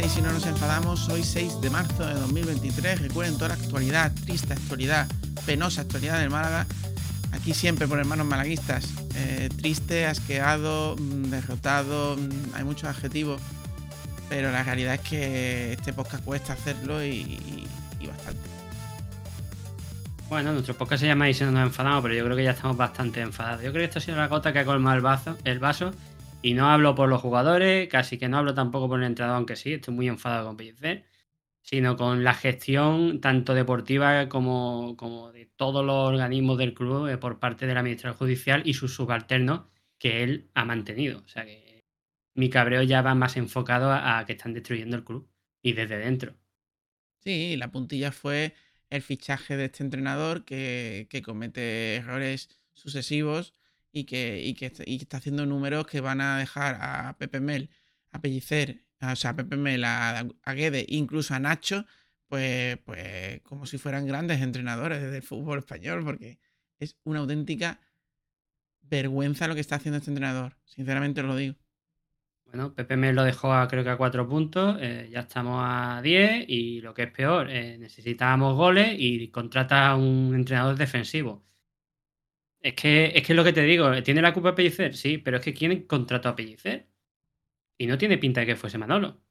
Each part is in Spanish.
6 y no nos enfadamos. Hoy 6 de marzo de 2023. Recuerden toda la actualidad, triste actualidad, penosa actualidad del Málaga. Aquí siempre por hermanos malaguistas. Eh, triste, asqueado, mm, derrotado. Mm, hay muchos adjetivos. Pero la realidad es que este podcast cuesta hacerlo y, bastante. Bueno, nuestro podcast se llama Y si no nos enfadamos, pero yo creo que ya estamos bastante enfadados. Yo creo que esto ha sido la gota que ha colmado el, vaso, el vaso y no hablo por los jugadores, casi que no hablo tampoco por el entrenador, aunque sí, estoy muy enfadado con Pellicer, sino con la gestión tanto deportiva como, como de todos los organismos del club eh, por parte del administrador judicial y sus subalternos que él ha mantenido. O sea que mi cabreo ya va más enfocado a, que están destruyendo el club y desde dentro. Sí, la puntilla fue el fichaje de este entrenador que comete errores sucesivos y que, y, que, y está haciendo números que van a dejar a Pepe Mel, a Pellicer, a- o sea, a Pepe Mel, a, a Guede, incluso a Nacho, pues, pues como si fueran grandes entrenadores del fútbol español, porque es una auténtica vergüenza lo que está haciendo este entrenador, sinceramente os lo digo. Bueno, Pepe me lo dejó a, creo que a 4 puntos, eh, ya estamos a 10 y lo que es peor, eh, necesitábamos goles y contrata a un entrenador defensivo. Es que, es que es lo que te digo, ¿tiene la culpa Pellicer? Sí, pero es que ¿quién contrató a Pellicer? Y no tiene pinta de que fuese Manolo.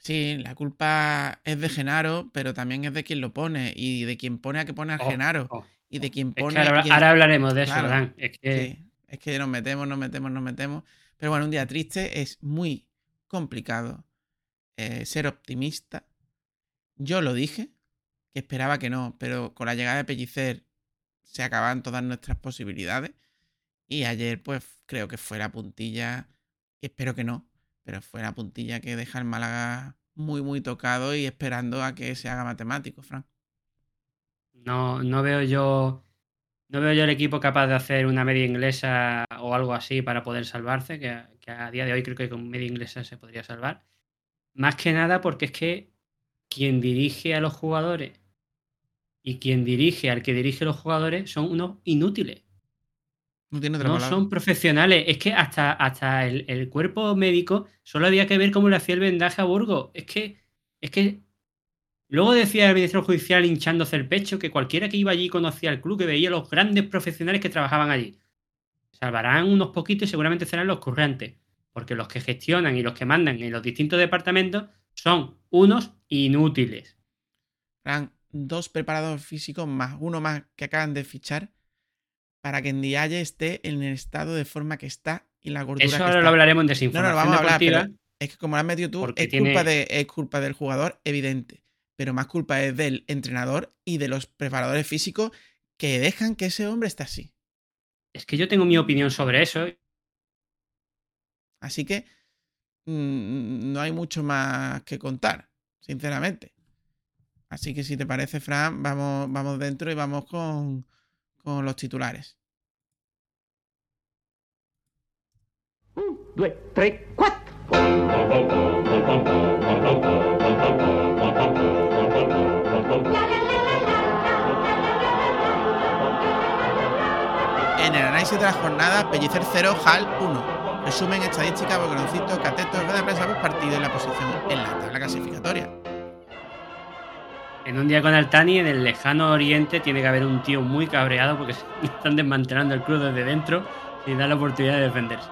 Sí, la culpa es de Genaro, pero también es de quien lo pone y de quien pone a que pone a Oh, Genaro oh. y de quien Es pone que ahora, quien- ahora hablaremos de eso, Claro, Dan. Es que Sí, es que nos metemos, nos metemos, nos metemos. Pero bueno, un día triste, es muy complicado eh, ser optimista. Yo lo dije, que esperaba que no, pero con la llegada de Pellicer se acaban todas nuestras posibilidades. Y ayer, pues creo que fue la puntilla, espero que no, pero fue la puntilla que deja el Málaga muy, muy tocado y esperando a que se haga matemático, Frank. no, no veo yo. No veo yo el equipo capaz de hacer una media inglesa o algo así para poder salvarse, que a día de hoy creo que con media inglesa se podría salvar. Más que nada porque es que quien dirige a los jugadores y quien dirige al que dirige los jugadores son unos inútiles. No tiene otra No son profesionales. Es que hasta, hasta el, el cuerpo médico solo había que ver cómo le hacía el vendaje a Burgos. Es que, es que luego decía el ministro judicial hinchándose el pecho que cualquiera que iba allí conocía el club, que veía los grandes profesionales que trabajaban allí. Salvarán unos poquitos y seguramente serán los currantes. Porque los que gestionan y los que mandan en los distintos departamentos son unos inútiles. Fran, dos preparadores físicos más uno más que acaban de fichar para que Ndiaye esté en el estado de forma que está y la gordura Eso que ahora está. lo hablaremos en No, no, desinformación lo vamos a hablar, pero es que como lo has metido tú, culpa, de, es culpa del jugador, evidente. Pero más culpa es del entrenador y de los preparadores físicos que dejan que ese hombre esté así. Es que yo tengo mi opinión sobre eso. Así que mm, no hay mucho más que contar, sinceramente. Así que si te parece, Fran, vamos, vamos dentro y vamos con, con los titulares. due, tre, quattro. En el análisis de la jornada, Pellicer 0, HAL 1. Resumen, estadística, boconcito, cateto, rueda de prensa partido y la posición en la tabla clasificatoria. En un día con Altani, en el lejano oriente, tiene que haber un tío muy cabreado porque están desmantelando el club desde dentro y da la oportunidad de defenderse.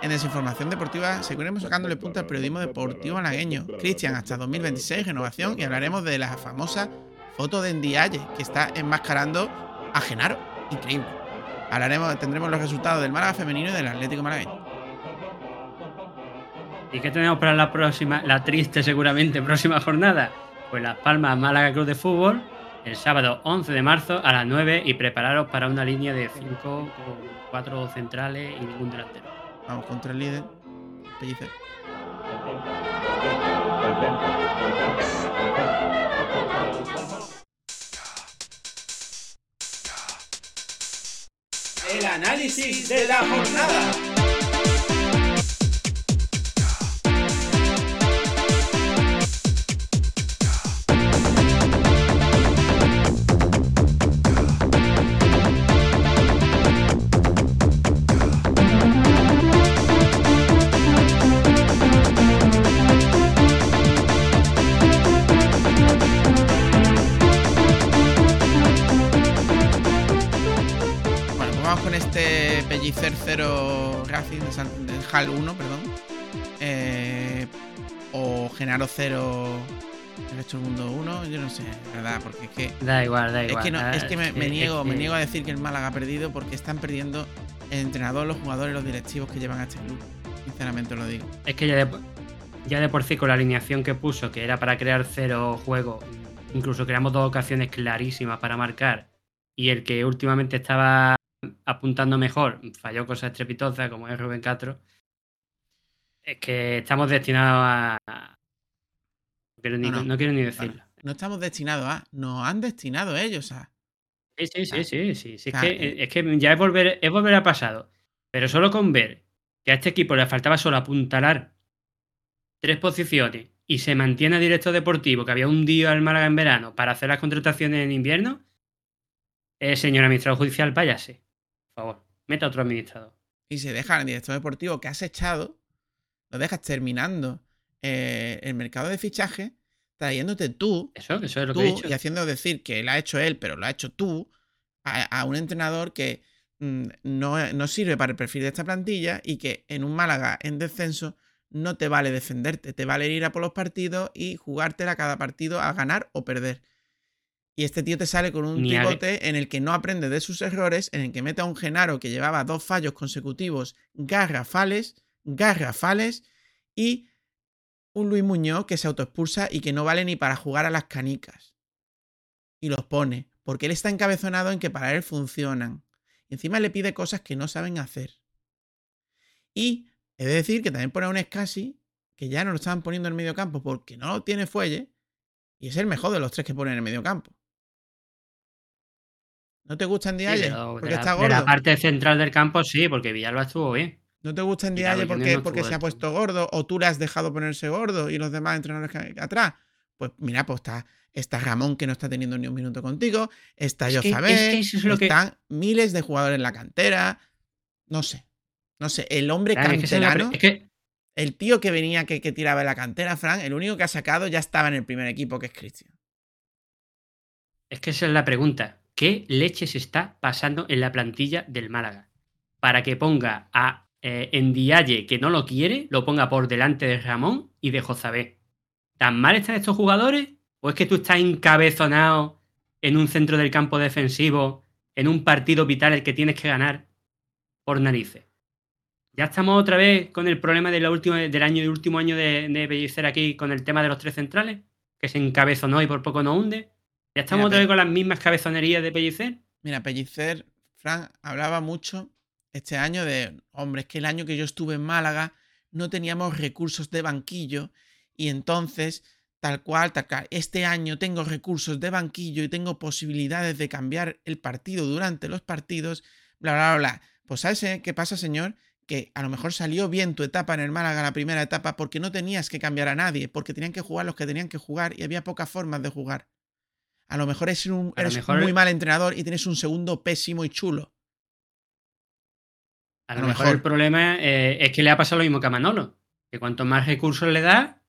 En Desinformación Deportiva seguiremos sacándole punta al periodismo deportivo malagueño. Cristian, hasta 2026, renovación, y hablaremos de la famosa foto de Ndiaye, que está enmascarando a Genaro. Increíble. Hablaremos, tendremos los resultados del Málaga femenino y del Atlético malagueño. ¿Y qué tenemos para la próxima, la triste seguramente próxima jornada? Pues Las Palmas Málaga Club de Fútbol el sábado 11 de marzo a las 9 y prepararos para una línea de 5 con 4 centrales y ningún delantero. Vamos contra el líder, Pellicer. El análisis de la jornada. HAL 1, perdón. Eh, o Genaro 0 el resto del mundo 1, yo no sé, la verdad, porque es que Da igual, da Es igual. que, no- es que me, niego, me niego a decir que el Málaga ha perdido porque están perdiendo el entrenador, los jugadores, los directivos que llevan a este club. Sinceramente lo digo. Es que ya de, ya de por sí con la alineación que puso, que era para crear cero juego, incluso creamos dos ocasiones clarísimas para marcar, y el que últimamente estaba apuntando mejor falló cosas estrepitosas, como es Rubén Castro. Es que estamos destinados a... No quiero ni, No, no. no quiero ni Bueno, decirlo. no estamos destinados a, nos han destinado ellos a. Sí, sí, sí, sí, sí. sí, es, que, eh. es que ya es volver, es volver a pasado. Pero solo con ver que a este equipo le faltaba solo apuntalar tres posiciones y se mantiene a director deportivo que había hundido al Málaga en verano para hacer las contrataciones en invierno, eh, señor administrador judicial, váyase. Por favor, meta otro administrador. Y se deja al director deportivo que has echado, lo dejas terminando eh, el mercado de fichaje, trayéndote tú, Eso, eso es lo tú que he dicho. y haciendo decir que lo ha hecho él, pero lo ha hecho tú, a, a un entrenador que mm, no, no sirve para el perfil de esta plantilla y que en un Málaga en descenso no te vale defenderte, te vale ir a por los partidos y jugártela cada partido a ganar o perder. Y este tío te sale con un tribote en el que no aprende de sus errores, en el que mete a un Genaro que llevaba dos fallos consecutivos garrafales, garrafales, y un Luis Muñoz que se autoexpulsa y que no vale ni para jugar a las canicas. Y los pone, porque él está encabezonado en que para él funcionan. Y encima le pide cosas que no saben hacer. Y he de decir que también pone a un Scassi, que ya no lo estaban poniendo en el medio campo porque no tiene fuelle, y es el mejor de los tres que pone en el medio campo. ¿No te gusta en Sí, porque de, la, está de gordo. la parte central del campo sí, porque Villalba estuvo bien. ¿No te gusta Núñez porque, no porque se ha puesto gordo o tú le has dejado ponerse gordo y los demás entrenadores que- atrás? Pues mira, pues está, está Ramón que no está teniendo ni un minuto contigo, está Es Josabé, es que eso es lo que- están miles de jugadores en la cantera, no sé, no sé, el hombre Claro, canterano, que el tío que venía que, que tiraba en la cantera, Fran, el único que ha sacado ya estaba en el primer equipo que es Cristian. Es que esa es la pregunta. ¿Qué leche se está pasando en la plantilla del Málaga? Para que ponga a eh, Ndiaye, que no lo quiere, lo ponga por delante de Ramón y de Jozabé. ¿Tan mal están estos jugadores? ¿O es que tú estás encabezonado en un centro del campo defensivo, en un partido vital el que tienes que ganar por narices? Ya estamos otra vez con el problema de la última, del año del último año de, de Pellicer aquí con el tema de los tres centrales, que se encabezonó y por poco no hunde. Ya estamos Mira, otra vez con las mismas cabezonerías de Pellicer. Mira, Pellicer, Fran, hablaba mucho este año de, hombre, es que el año que yo estuve en Málaga no teníamos recursos de banquillo y entonces, tal cual, tal cual, este año tengo recursos de banquillo y tengo posibilidades de cambiar el partido durante los partidos, bla, bla, bla. Pues ¿sabes eh, qué pasa, señor? Que a lo mejor salió bien tu etapa en el Málaga, la primera etapa, porque no tenías que cambiar a nadie, porque tenían que jugar los que tenían que jugar y había pocas formas de jugar. A lo mejor eres un, eres mejor- muy mal entrenador y tienes un segundo pésimo y chulo. A A lo lo mejor mejor. el problema eh, es que le ha pasado lo mismo que a Manolo. Que cuanto más recursos le da,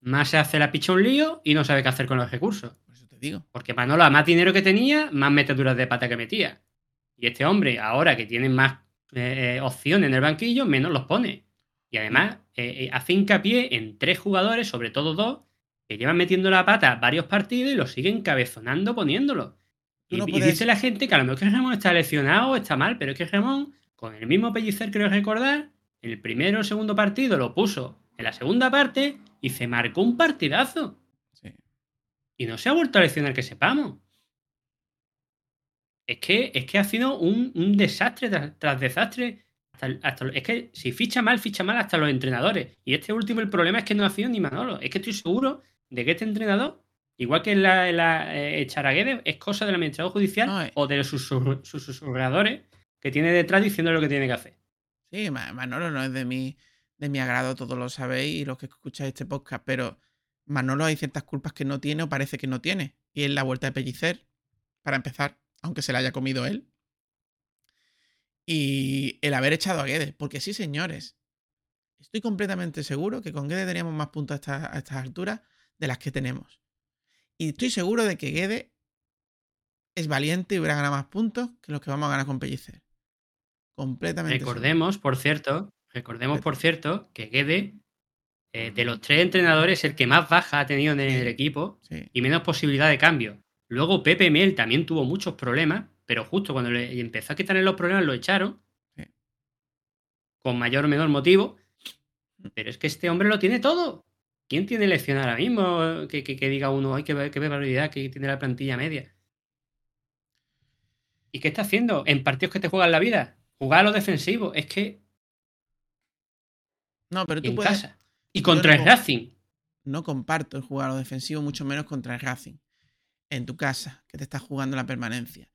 más se hace la picha un lío y no sabe qué hacer con los recursos. Por eso te digo. Porque Manolo, a más dinero que tenía, más meteduras de pata que metía. Y este hombre, ahora que tiene más eh, eh, opciones en el banquillo, menos los pone. Y además, eh, hace hincapié en tres jugadores, sobre todo dos, que llevan metiendo la pata varios partidos y los siguen cabezonando poniéndolo. Y, no y dice la gente que a lo mejor que Ramón está lesionado está mal, pero es que Ramón, con el mismo pellicer creo recordar, en el primero o segundo partido lo puso en la segunda parte y se marcó un partidazo. Sí. Y no se ha vuelto a lesionar que sepamos. Es que, es que ha sido un, un desastre tras, tras desastre. es que si ficha mal, ficha mal hasta los entrenadores. Y este último, el problema es que no ha sido ni Manolo. Es que estoy seguro de que este entrenador, igual que la, la eh, es cosa del administrador judicial eh. o de sus susurradores que tiene detrás diciendo lo que tiene que hacer. Sí, Manolo no es de mi, de mi agrado, todos lo sabéis y los que escucháis este podcast, pero Manolo hay ciertas culpas que no tiene o parece que no tiene. Y es la vuelta de Pellicer, para empezar, aunque se la haya comido él y el haber echado a Guedes. Porque sí, señores, estoy completamente seguro que con Guedes teníamos más puntos a, estas alturas de las que tenemos. Y estoy seguro de que Guedes es valiente y hubiera ganado más puntos que los que vamos a ganar con Pellicer. Completamente. Recordemos, por cierto, recordemos, por cierto, que Guedes, eh, de los tres entrenadores, el que más baja ha tenido en el equipo y menos posibilidad de cambio. Luego Pepe Mel también tuvo muchos problemas, pero justo cuando le empezó a quitarle los problemas lo echaron. Con mayor o menor motivo. Mm. Pero es que este hombre lo tiene todo. ¿Quién tiene elección ahora mismo? Que, diga uno, que ver qué barbaridad que tiene la plantilla media. ¿Y qué está haciendo en partidos que te juegan la vida? Jugar a lo defensivo. Es que. No, pero tú puedes. Y contra el Racing. No comparto el jugar a lo defensivo, mucho menos contra el Racing. En tu casa, que te estás jugando la permanencia.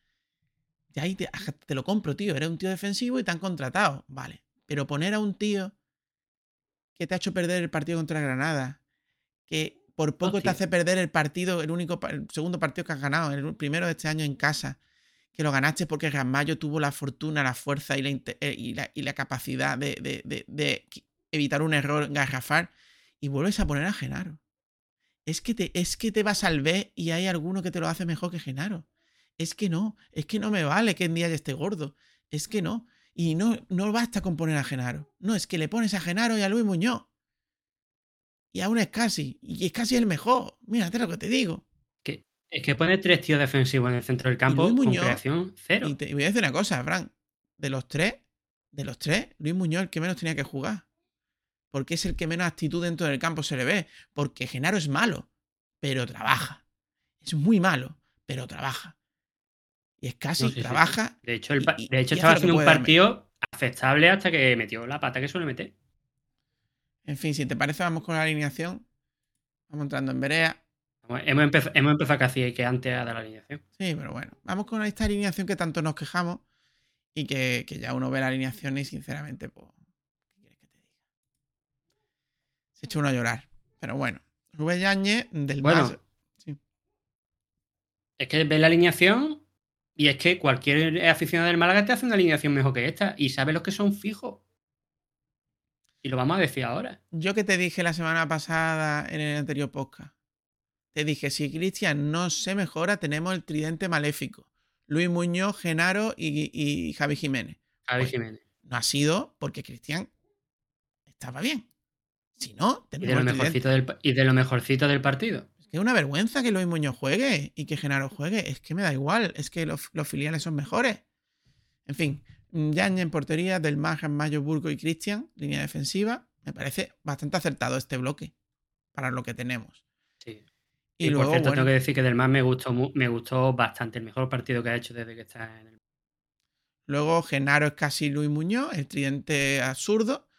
Y ahí te, te, lo compro, tío. Eres un tío defensivo y te han contratado. Vale. Pero poner a un tío que te ha hecho perder el partido contra Granada, que por poco te hace perder el partido, el único el segundo partido que has ganado, el primero de este año en casa, que lo ganaste porque Mayo tuvo la fortuna, la fuerza y la, eh, y la, y la capacidad de, de, de, evitar un error garrafar, y vuelves a poner a Genaro. Es que, te, es que te vas al B y hay alguno que te lo hace mejor que Genaro. Es que no, es que no me vale que en día esté gordo. Es que no. Y no, no basta con poner a Genaro. No, es que le pones a Genaro y a Luis Muñoz. Y aún es casi. Y es casi el mejor. Mírate lo que te digo. Es que pone tres tíos defensivos en el centro del campo con creación cero. Y te voy a decir una cosa, Frank. De los tres, de los tres, Luis Muñoz el que menos tenía que jugar. Porque es el que menos actitud dentro del campo se le ve. Porque Genaro es malo, pero trabaja. Es muy malo, pero trabaja. Y es casi, trabaja. De hecho, de hecho estaba haciendo un partido aceptable hasta que metió la pata que suele meter. En fin, si te parece, vamos con la alineación. Vamos entrando en Berea. Hemos, empezado, casi que antes dar la alineación. Sí, pero bueno. Vamos con esta alineación que tanto nos quejamos y que, ya uno ve la alineación y sinceramente, pues, ¿qué quieres que te diga? Se echa uno a llorar. Pero bueno, Rubén Yañez del bueno, Es que ve la alineación y es que cualquier aficionado del Málaga te hace una alineación mejor que esta y sabe los que son fijos. Y lo vamos a decir ahora. Yo que te dije la semana pasada en el anterior podcast. Te dije, si Cristian no se mejora, tenemos el tridente maléfico. Luis Muñoz, Genaro y, Javi Jiménez. Javi pues, Jiménez. No ha sido porque Cristian estaba bien. Si no, tenemos y de, lo mejorcito del, y de lo mejorcito del partido. Es una vergüenza que Luis Muñoz juegue y que Genaro juegue. Es que me da igual. Es que los, filiales son mejores. En fin, Yaña en portería, Del Maja, Mayo, Burgo y Cristian, línea defensiva. Me parece bastante acertado este bloque para lo que tenemos. Y, luego, por cierto, tengo que decir que Del Mar me gustó, me gustó bastante. El mejor partido que ha hecho desde que está en el. Luego, Genaro es casi Luis Muñoz, el tridente absurdo.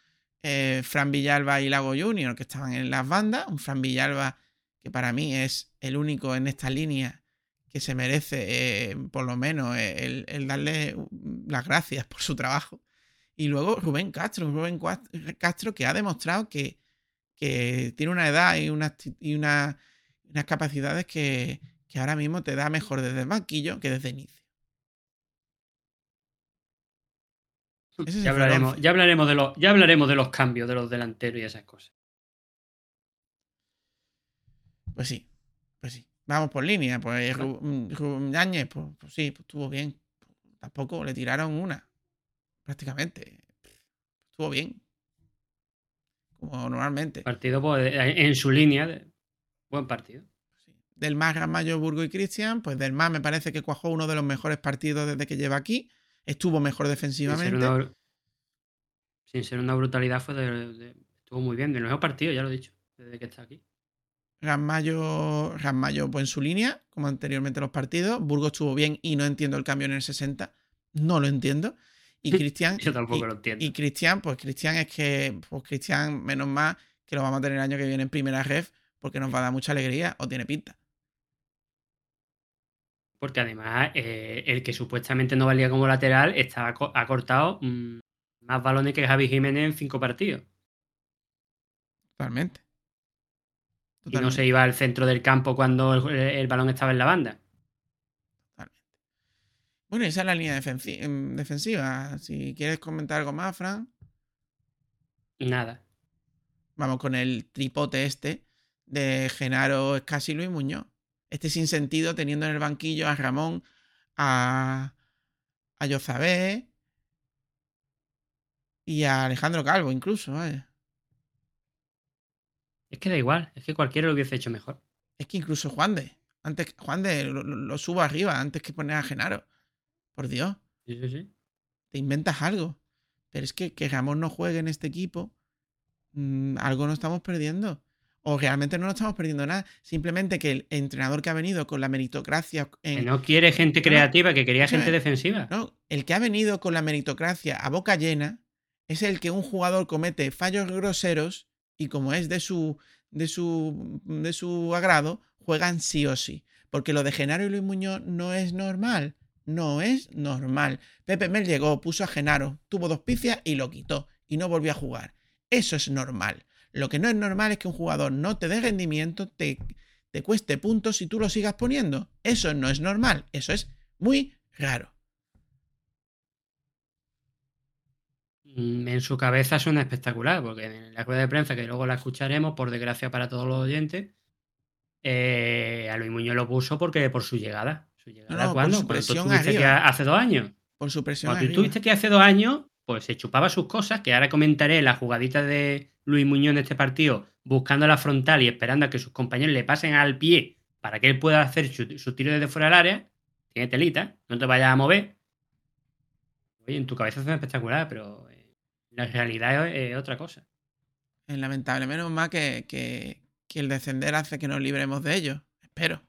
Eh, Fran Villalba y Lago Junior, que estaban en las bandas. Un Fran Villalba que para mí es el único en esta línea que se merece, eh, por lo menos, eh, el, darle las gracias por su trabajo. Y luego Rubén Castro, Rubén Castro que ha demostrado que, tiene una edad y, y unas capacidades que, ahora mismo te da mejor desde el banquillo que desde inicio. Ya hablaremos, ya, hablaremos de los, ya hablaremos de los cambios de los delanteros y esas cosas. Pues sí, pues sí. Vamos por línea. Pues Rubén Yáñez, pues, pues, sí, pues estuvo bien. Tampoco le tiraron una, prácticamente. Estuvo bien. Como normalmente. Partido pues, en su línea. De... Buen partido. Del más Mayo, Burgo y Cristian, pues del más me parece que cuajó uno de los mejores partidos desde que lleva aquí. Estuvo mejor defensivamente. Sin ser una, brutalidad, fue estuvo muy bien. Del mejor partido, ya lo he dicho, desde que está aquí. Rasmayo, Rasmayo pues en su línea, como anteriormente los partidos. Burgos estuvo bien y no entiendo el cambio en el 60. No lo entiendo. Y Cristian. Yo tampoco y- lo entiendo. Y Cristian, pues Cristian es que. Pues Cristian, menos mal que lo vamos a tener el año que viene en primera ref, porque nos va a dar mucha alegría, o tiene pinta. Porque además, eh, el que supuestamente no valía como lateral está, ha cortado mm, más balones que Javi Jiménez en cinco partidos. Totalmente. Y no se iba al centro del campo cuando el, el balón estaba en la banda. Totalmente. Bueno, esa es la línea defensi- em, defensiva. Si quieres comentar algo más, Fran, Nada. vamos con el tripote este de Genaro, Escasi y Luis Muñoz. Este sin sentido teniendo en el banquillo a Ramón, a, a Yozabé y a Alejandro Calvo incluso. vaya. Es que da igual, es que cualquiera lo hubiese hecho mejor. Es que incluso Juan de, antes, Juan de lo, lo- lo subo arriba antes que poner a Genaro. Por Dios. Sí, sí, sí. te inventas algo. Pero es que que Ramón no juegue en este equipo, mm, algo no estamos perdiendo. O realmente no nos estamos perdiendo nada. Simplemente que el entrenador que ha venido con la meritocracia. Que no quiere gente creativa, que quería gente defensiva. no, el que ha venido con la meritocracia a boca llena es el que un jugador comete fallos groseros y como es de su, de su, de su agrado, juegan sí o sí. Porque lo de Genaro y Luis Muñoz no es normal. No es normal. Pepe Mel llegó, puso a Genaro, tuvo dos picias y lo quitó. Y no volvió a jugar. Eso es normal. Lo que no es normal es que un jugador no te dé rendimiento, te, te cueste puntos y tú lo sigas poniendo. Eso no es normal. Eso es muy raro. Mm, En su cabeza suena espectacular, porque en la rueda de prensa, que luego la escucharemos, por desgracia para todos los oyentes, eh, a Luis Muñoz lo puso porque por su llegada. ¿Su llegada No, por cuándo? su presión aquí arriba. hace dos años. Por su presión. Cuando tú estuviste aquí hace dos años, pues se chupaba sus cosas, que ahora comentaré la jugadita de Luis Muñoz en este partido, buscando la frontal y esperando a que sus compañeros le pasen al pie para que él pueda hacer su, su tiro desde fuera del área. Tiene telita, no te vayas a mover. Oye, en tu cabeza suena espectacular, pero eh, la realidad es, es otra cosa. Es lamentable. Menos mal que, que, que el descender hace que nos libremos de ellos. Espero.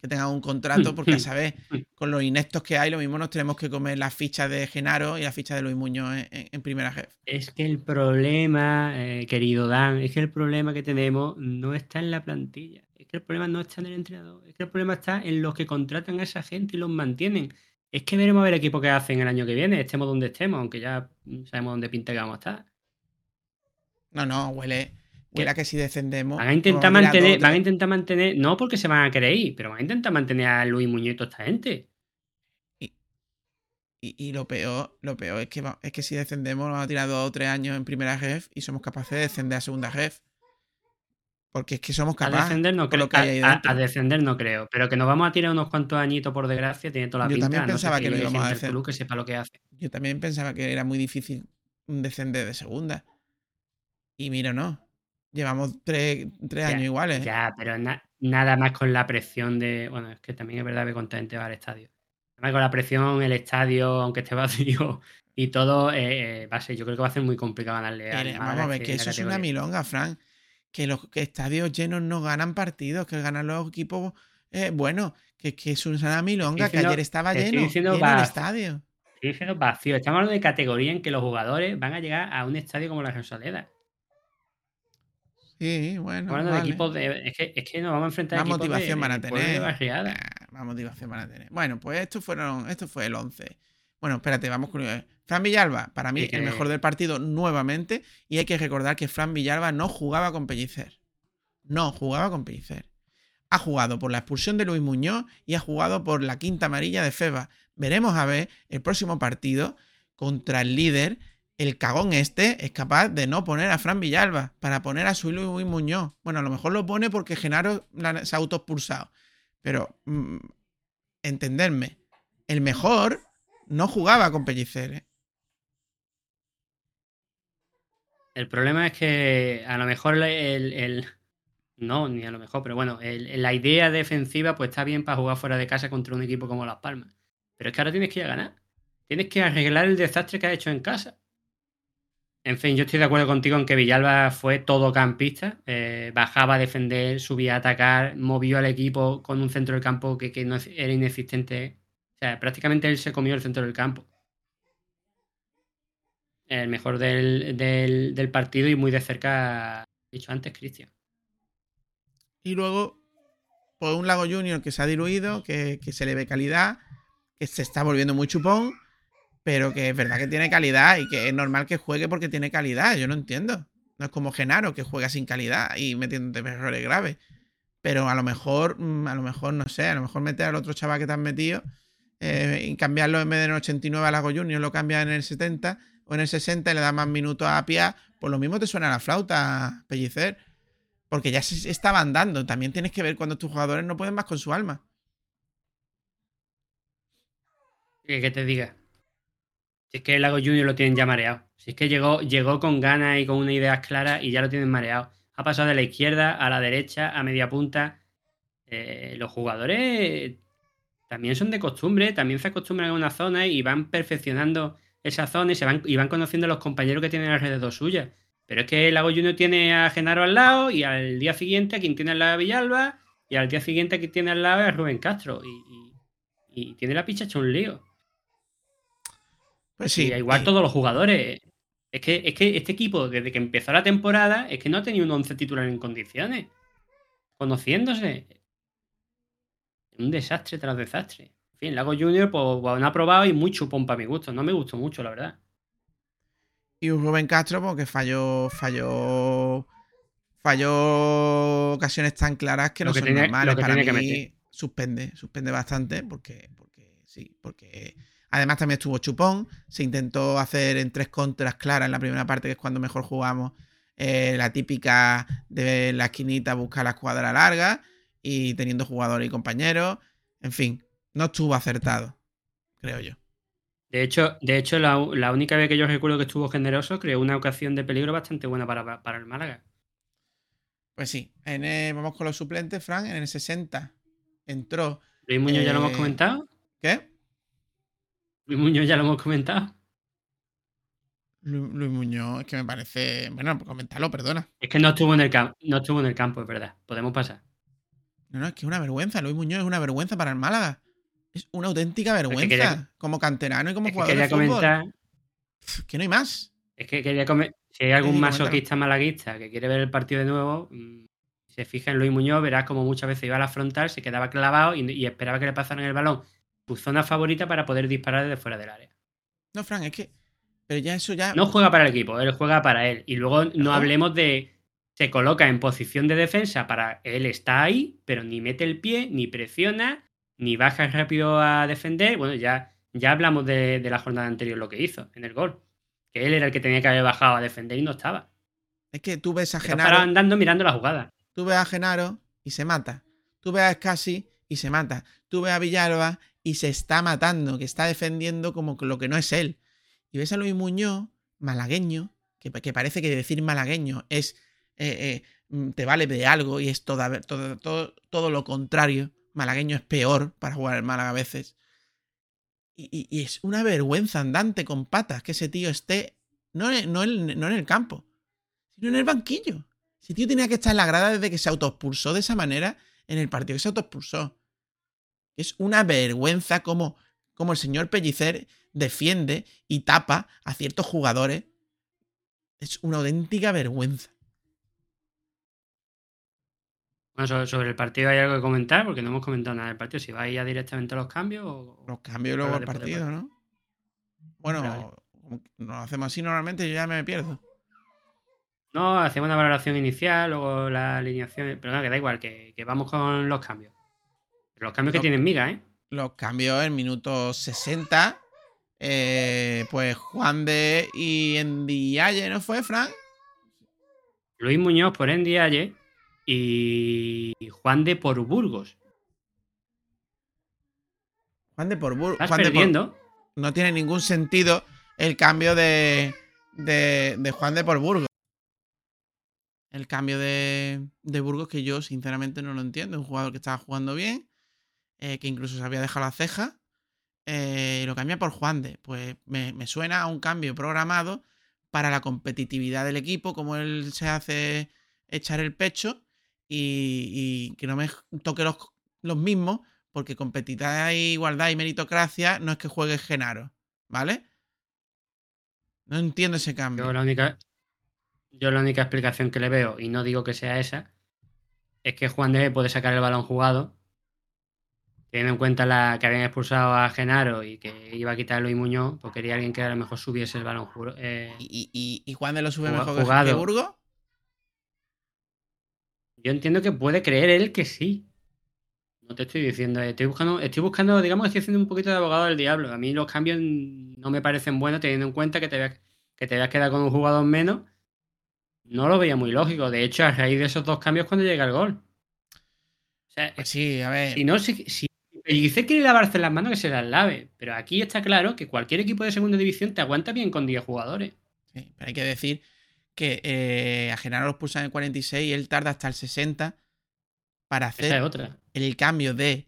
Que tengan un contrato, porque a saber, con los ineptos que hay, lo mismo nos tenemos que comer las fichas de Genaro y la ficha de Luis Muñoz en, primera jefe. Es que el problema, eh, querido Dan, es que el problema que tenemos no está en la plantilla. Es que el problema no está en el entrenador. Es que el problema está en los que contratan a esa gente y los mantienen. Es que veremos a ver el equipo que hacen el año que viene, estemos donde estemos, aunque ya mm, sabemos dónde pinta que vamos a estar. No, no, huele, huele a que si descendemos. Van a intentar a mantener, van a intentar mantener, no porque se van a ir, pero van a intentar mantener a Luis Muñoz y toda esta gente. Y, y lo peor, lo peor es que, va- es que si descendemos, nos vamos a tirar dos o tres años en primera ref y somos capaces de descender a segunda ref. Porque es que somos A capaces. descender no creo. a- a- a descender no creo. Pero que nos vamos a tirar unos cuantos añitos por desgracia, tiene toda la Yo pinta. también a no ser pensaba que lo íbamos a hacer. club que sepa lo que hace. Yo también pensaba que era muy difícil descender de segunda. Y mira, no. Llevamos tres, tres Ya, años iguales. Ya, pero na- nada más con la presión de. Bueno, es que también es verdad que cuánta gente va al estadio. Nada más con la presión, el estadio, aunque esté vacío y todo, eh, eh, va a ser, yo creo que va a ser muy complicado ganarle Málaga vamos a ver, que eso es una milonga, Frank. Que los que estadios llenos no ganan partidos, que ganan los equipos eh, buenos. Que, que es una milonga, que diciendo- ayer estaba lleno, lleno el va- estadio. Estoy diciendo vacío. Estamos hablando de categoría en que los jugadores van a llegar a un estadio como la Rosaleda. Sí, bueno. De vale. equipos de. Es que, es que nos vamos a enfrentar a Más equipos de- motivación van a de y de tener. Ah, Más motivación van a tener. Bueno, pues esto fueron, esto fue el 11. Bueno, espérate, vamos con el- Fran Villalba, para mí Sí, el mejor del partido nuevamente. Y hay que recordar que Fran Villalba no jugaba con Pellicer. No jugaba con Pellicer. Ha jugado por la expulsión de Luis Muñoz y ha jugado por la quinta amarilla de Feba. Veremos a ver el próximo partido contra el líder. El cagón este es capaz de no poner a Fran Villalba para poner a su Luis Muñoz. Bueno, a lo mejor lo pone porque Genaro se ha autoexpulsado. Pero, mm, entenderme, el mejor no jugaba con Pellicer. ¿eh? El problema es que a lo mejor el, no, ni a lo mejor, pero bueno, la idea defensiva pues está bien para jugar fuera de casa contra un equipo como Las Palmas. Pero es que ahora tienes que ir a ganar. Tienes que arreglar el desastre que has hecho en casa. En fin, yo estoy de acuerdo contigo en que Villalba fue todo campista. eh, bajaba a defender, subía a atacar, movió al equipo con un centro del campo que, que no era inexistente. O sea, prácticamente él se comió el centro del campo. el mejor del, del, del partido y muy de cerca, dicho antes, Cristian. Y luego, pues un Lago Junior que se ha diluido, que, que, se le ve calidad, que se está volviendo muy chupón, pero que es verdad que tiene calidad y que es normal que juegue porque tiene calidad. Yo no entiendo. No es como Genaro que juega sin calidad y metiéndote errores graves. Pero a lo mejor, mm, a lo mejor, no sé, a lo mejor meter al otro chaval que te has metido eh, y cambiarlo en vez de en 89 a Lago Junior, lo cambia en el 70 o en el 60 y le da más minutos a Pia, pues lo mismo te suena la flauta, Pellicer. Porque ya se estaban dando. También tienes que ver cuando tus jugadores no pueden más con su alma. ¿Qué te diga? Si es que el Lago Junior lo tienen ya mareado. Si es que llegó, llegó con ganas y con unas ideas claras y ya lo tienen mareado. Ha pasado de la izquierda a la derecha, a media punta. Eh, los jugadores también son de costumbre, también se acostumbran a una zona y van perfeccionando esa zona y, se van, y van conociendo a los compañeros que tienen alrededor suya. Pero es que el Lago Junior tiene a Genaro al lado y al día siguiente a quien tiene al lado a Villalba y al día siguiente a quien tiene al lado a Rubén Castro. Y, tiene la picha hecho un lío. Pues sí. Y igual todos los jugadores. Es que, es que este equipo, desde que empezó la temporada, es que no ha tenido un 11 titular en condiciones. Conociéndose. Un desastre tras desastre. En fin, Lago Junior, pues no ha probado y muy chupón para mi gusto. No me gustó mucho, la verdad. Y un Rubén Castro, porque falló. Falló. Falló ocasiones tan claras que Lo no que son normales. lo que Para que mí, meter. suspende. Suspende bastante porque. Porque sí. Porque. Además, también estuvo chupón. Se intentó hacer en tres contras claras en la primera parte, que es cuando mejor jugamos. eh, la típica de la esquinita buscar la escuadra larga. Y teniendo jugadores y compañeros. En fin, no estuvo acertado. Creo yo. De hecho, de hecho la, la única vez que yo recuerdo que estuvo generoso creó una ocasión de peligro bastante buena para, para el Málaga. Pues sí. En el- vamos con los suplentes, Frank. En el 60 entró. Luis Muñoz ya lo hemos Eh, comentado. ¿Qué? Luis Muñoz ya lo hemos comentado. Lu- Luis Muñoz, es que me parece. Bueno, pues comentarlo, perdona. Es que no estuvo en el campo, no estuvo en el campo, es verdad. Podemos pasar. No, no, es que es una vergüenza. Luis Muñoz es una vergüenza para el Málaga. Es una auténtica vergüenza. quería- como canterano y como Es que jugador quería de fútbol. comentar, Pff, Que no hay más. es que quería comer, si hay algún masoquista malaguista que quiere ver el partido de nuevo, mm, se fija en Luis Muñoz, verás como muchas veces iba a la frontal, se quedaba clavado y, y esperaba que le pasaran el balón su zona favorita para poder disparar desde fuera del área. No, Frank, es que. Pero ya eso ya. No juega para el equipo, él juega para él. Y luego no hablemos de. Se coloca en posición de defensa para él está ahí, pero ni mete el pie, ni presiona, ni baja rápido a defender. Bueno, ya, ya hablamos de, de la jornada anterior lo que hizo en el gol. Que él era el que tenía que haber bajado a defender y no estaba. Es que tú ves a Estaba Genaro. andando mirando la jugada. Tú ves a Genaro y se mata. Tú ves a Scassi y se mata. Tú ves a Villalba y se está matando, que está defendiendo como lo que no es él. Y ves a Luis Muñoz, malagueño, que, que parece que decir malagueño es eh, eh, mm, te vale de algo y es toda- todo, todo, todo lo contrario. Malagueño es peor para jugar el Málaga a veces. Y, es una vergüenza andante con patas que ese tío esté no no en- no en el campo, sino en el banquillo. Ese tío tenía que estar en la grada desde que se autoexpulsó de esa manera en el partido que se autoexpulsó. Es una vergüenza como, como el señor Pellicer defiende y tapa a ciertos jugadores. Es una auténtica vergüenza. Bueno, sobre, el partido hay algo que comentar, porque no hemos comentado nada del partido. Si vais ya directamente a los cambios o. Los cambios y luego el partido, ¿no? Bueno, Vale. lo hacemos así normalmente, yo ya me pierdo. No, hacemos una valoración inicial, luego la alineación. Pero no, que da igual, que, que vamos con los cambios. Los cambios que tienen miga, ¿eh? Los cambios en minuto 60. eh, pues Juan de y Endiaye, ¿no fue, Frank? Luis Muñoz por Endiaye y Juan de por Burgos. Juan de por Bur- Estás Juan de por- perdiendo. no tiene ningún sentido el cambio de, de, de Juan de por Burgos. El cambio de, de Burgos que yo sinceramente no lo entiendo. Un jugador que estaba jugando bien, eh, que incluso se había dejado la ceja, eh, y lo cambia por Juan de. Pues me, me suena a un cambio programado para la competitividad del equipo, como él se hace echar el pecho y, y que no me toque los, los mismos, porque competitividad, igualdad y meritocracia no es que juegue Genaro, ¿vale? No entiendo ese cambio. Yo la única, yo la única explicación que le veo, y no digo que sea esa, es que Juan de puede sacar el balón jugado, teniendo en cuenta la que habían expulsado a Genaro y que iba a quitar a Muñoz, pues quería alguien que a lo mejor subiese el balón juro- eh, ¿Y, y, y Juan de lo sube mejor que- que jugado. Burgos? Yo entiendo que puede creer él que sí. No te estoy diciendo, estoy buscando, estoy buscando, digamos que estoy haciendo un poquito de abogado del diablo. A mí los cambios no me parecen buenos teniendo en cuenta que te habías, que te habías quedado con un jugador menos. No lo veía muy lógico. De hecho, a raíz de esos dos cambios cuando llega el gol. O sea, Pues sí, a ver. si no, si, si Pellicer quiere lavarse las manos, que se las lave. Pero aquí está claro que cualquier equipo de segunda división te aguanta bien con 10 jugadores. Sí, pero hay que decir que eh, a Genaro los pulsan en el 46 y él tarda hasta el 60 para Esa es hacer otra. el cambio de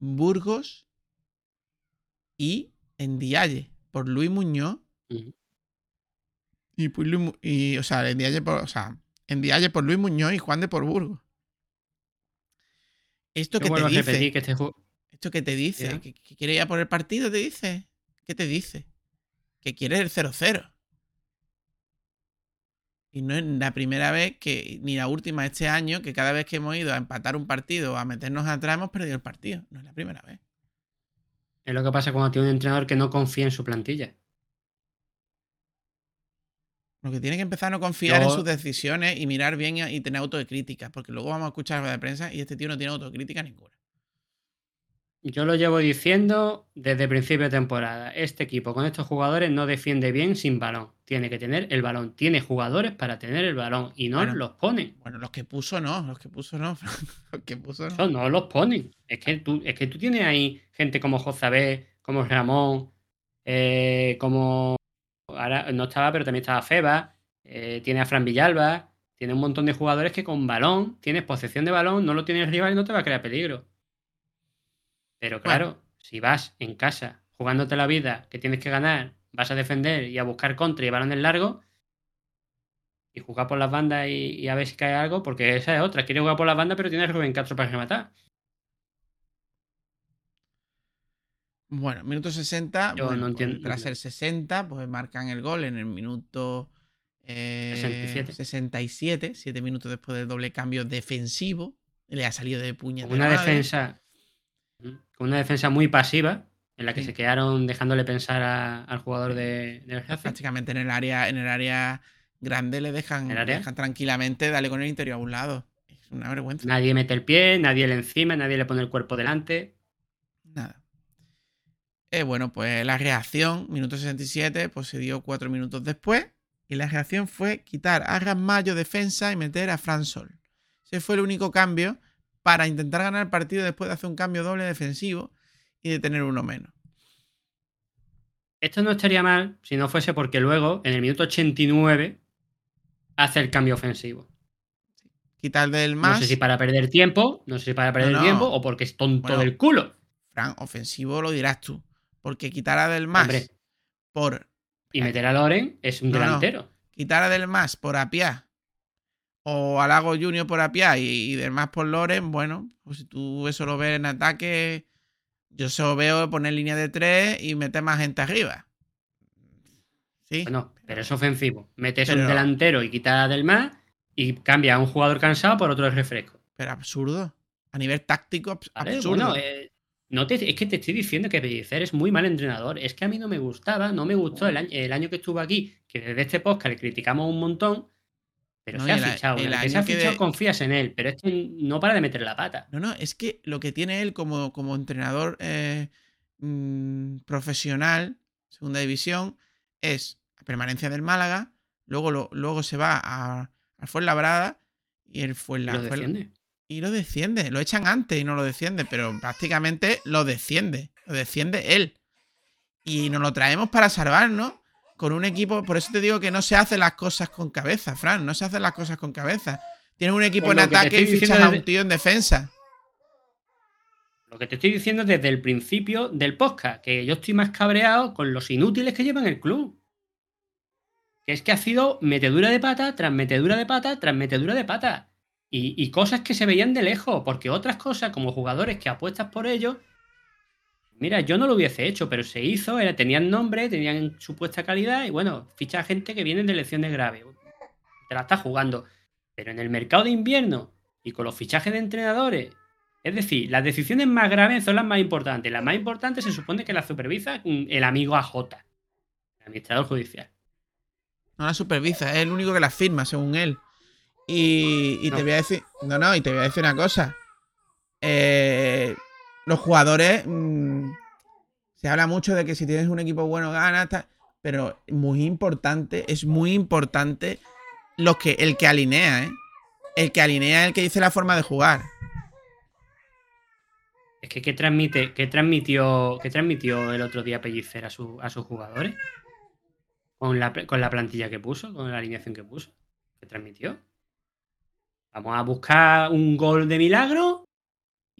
Burgos y Endiaye por Luis Muñoz y, por Luis y o sea, Endiaye por, o sea, por Luis Muñoz y Juan de por Burgos. Esto Yo que te vuelvo a dice, repetir que este juego. Esto que te dice, que, que quiere ir a por el partido, te dice. ¿Qué te dice? Que quiere el 0-0. Y no es la primera vez que, ni la última este año, que cada vez que hemos ido a empatar un partido o a meternos atrás hemos perdido el partido. No es la primera vez. Es lo que pasa cuando tiene un entrenador que no confía en su plantilla. Lo que tiene que empezar a no confiar en sus decisiones y mirar bien y, tener autocrítica. Porque luego vamos a escuchar la de prensa y este tío no tiene autocrítica ninguna. Yo lo llevo diciendo desde principio de temporada. Este equipo con estos jugadores no defiende bien sin balón. Tiene que tener el balón. Tiene jugadores para tener el balón y no Bueno. los ponen. Bueno, los que puso no, los que puso no. los que puso no. Eso no los ponen. Es que tú, es que tú tienes ahí gente como Josabé, como Ramón, eh, como. Ahora no estaba, pero también estaba Feba. eh, tiene a Fran Villalba. Tiene un montón de jugadores que con balón, tienes posesión de balón, no lo tiene el rival y no te va a crear peligro. Pero claro, si vas en casa jugándote la vida, que tienes que ganar, vas a defender y a buscar contra y balones largos, y jugar por las bandas y, y a ver si cae algo, porque esa es otra. Quiere jugar por las bandas, pero tiene a Rubén Castro para rematar. Bueno, minuto 60. Yo bueno, no pues, entiendo- tras el 60, pues marcan el gol en el minuto eh, 67. 67, siete minutos después del doble cambio defensivo. Le ha salido de. Con una defensa. Con una defensa muy pasiva, en la que Sí. se quedaron dejándole pensar a- al jugador de, Getafe. Prácticamente en el área, en el área grande le dejan, tranquilamente darle con el interior a un lado. Es una vergüenza. Nadie mete el pie, nadie le encima, nadie le pone el cuerpo delante. Nada. Eh, bueno, pues la reacción, minuto 67, pues se dio cuatro minutos después. Y la reacción fue quitar a Rasmayo defensa y meter a Fran Sol. Ese fue el único cambio para intentar ganar el partido después de hacer un cambio doble defensivo y de tener uno menos. Esto no estaría mal si no fuese porque luego, en el minuto 89, hace el cambio ofensivo. Quitar del No más. sé si para perder tiempo, no sé si para perder No, no. tiempo o porque es tonto Bueno. del culo. Fran, ofensivo lo dirás tú. Porque quitar a del más Hombre. por Y meter a Loren es un No, no. delantero. quitar a Del Más por Apia o a Lago Junior por Apia y, y Del Más por Loren, bueno, pues si tú eso lo ves en ataque, yo eso veo poner línea de tres y meter más gente arriba. Sí. Bueno, pero es ofensivo. Metes Pero- un delantero y quitas Del Más y cambia a un jugador cansado por otro de refresco. Pero absurdo. A nivel táctico, abs- ¿vale? absurdo. Bueno, eh, no te, es que te estoy diciendo que Pellicer es muy mal entrenador. Es que a mí no me gustaba, no me gustó el año, el año que estuvo aquí, que desde este podcast le criticamos un montón, pero No, se ha el fichado. el que se ha fichado, de- confías en él, pero es que no para de meter la pata. No, no, es que lo que tiene él como, como entrenador eh, mm, profesional, segunda división, es la permanencia del Málaga, luego, lo, luego se va a, a Fuenlabrada y el Y Fuenla- lo defiende. y lo desciende. Lo echan antes y no lo desciende, pero prácticamente lo desciende. Lo desciende él. Y nos lo traemos para salvarnos con un equipo. Por eso te digo que no se hacen las cosas con cabeza, Fran. No se hacen las cosas con cabeza. Tienes un equipo Pues en ataque y fichas a un tío en defensa. Lo que te estoy diciendo desde el principio del podcast, que yo estoy más cabreado con los inútiles que llevan el club. Que es que ha sido metedura de pata tras metedura de pata tras metedura de pata. Y, y cosas que se veían de lejos, porque otras cosas, como jugadores que apuestas por ellos, Mira, yo no lo hubiese hecho, pero se hizo, era, tenían nombre, tenían supuesta calidad y bueno, ficha gente que viene de elecciones graves. Te la estás jugando. Pero en el mercado de invierno y con los fichajes de entrenadores, es decir, las decisiones más graves son las más importantes. Las más importantes se supone que las supervisa el amigo AJ, el administrador judicial. No la supervisa, es el único que las firma, según él. Y, y te voy a decir. No, no, y te voy a decir una cosa. Eh, los jugadores. mm, se habla mucho de que si tienes un equipo bueno ganas, pero muy importante, es muy importante lo que, el que alinea, ¿eh? El que alinea el que dice la forma de jugar. Es que ¿qué, transmite, qué transmitió, qué transmitió el otro día Pellicer a, su- a sus jugadores? Con la, con la plantilla que puso, con la alineación que puso. ¿Qué transmitió? Vamos a buscar un gol de milagro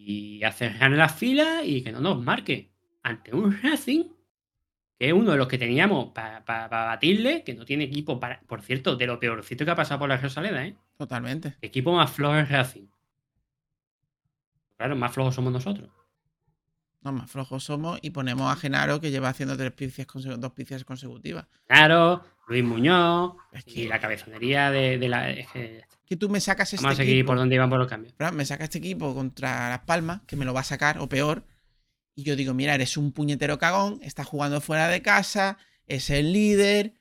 y hacer ganar las filas y que no nos marque. Ante un Racing, que es uno de los que teníamos para batirle, que no tiene equipo para. Por cierto, de lo peorcito que ha pasado por la Rosaleda, ¿eh? Totalmente. Equipo más flojo es Racing. Claro, más flojos somos nosotros. No, más flojos somos y ponemos a Genaro que lleva haciendo tres picias dos picias consecutivas. Claro, Luis Muñoz Es y la cabezonería de, de la. Es que que tú me sacas este vamos a seguir equipo. por donde iban por los cambios. ¿verdad? Me saca este equipo contra Las Palmas, que me lo va a sacar, o peor. Y yo digo, mira, eres un puñetero cagón, estás jugando fuera de casa, es el líder.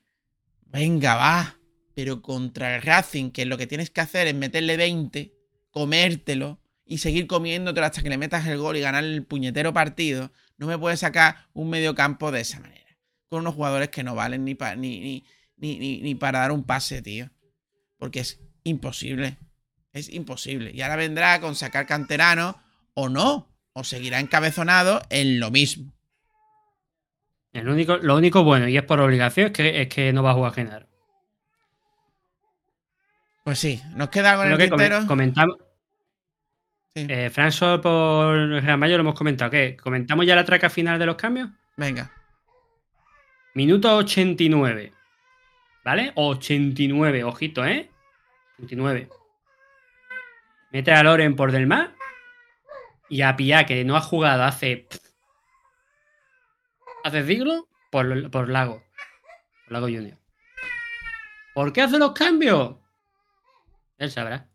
Venga, va. Pero contra el Racing, que lo que tienes que hacer es meterle 20, comértelo y seguir comiéndotelo hasta que le metas el gol y ganar el puñetero partido, no me puedes sacar un medio campo de esa manera. Con unos jugadores que no valen ni, pa- ni, ni, ni, ni- ni para dar un pase, tío. Porque es imposible. Es imposible. Y ahora vendrá con sacar canterano o no. O seguirá encabezonado en lo mismo. El único, lo único bueno, y es por obligación, es que, es que no va a jugar Genaro. Pues sí, nos queda en Creo el que tintero. comentamos. Sí. Eh, François por Real Mayo lo hemos comentado. ¿Qué? ¿Comentamos ya la traca final de los cambios? Venga. Minuto 89. ¿Vale? 89, ojito, ¿eh? 89. Mete a Loren por del mar. Y a Pia, que no ha jugado hace. Hace siglo, por, por Lago. Por Lago Junior. ¿Por qué hace los cambios? Él sabrá.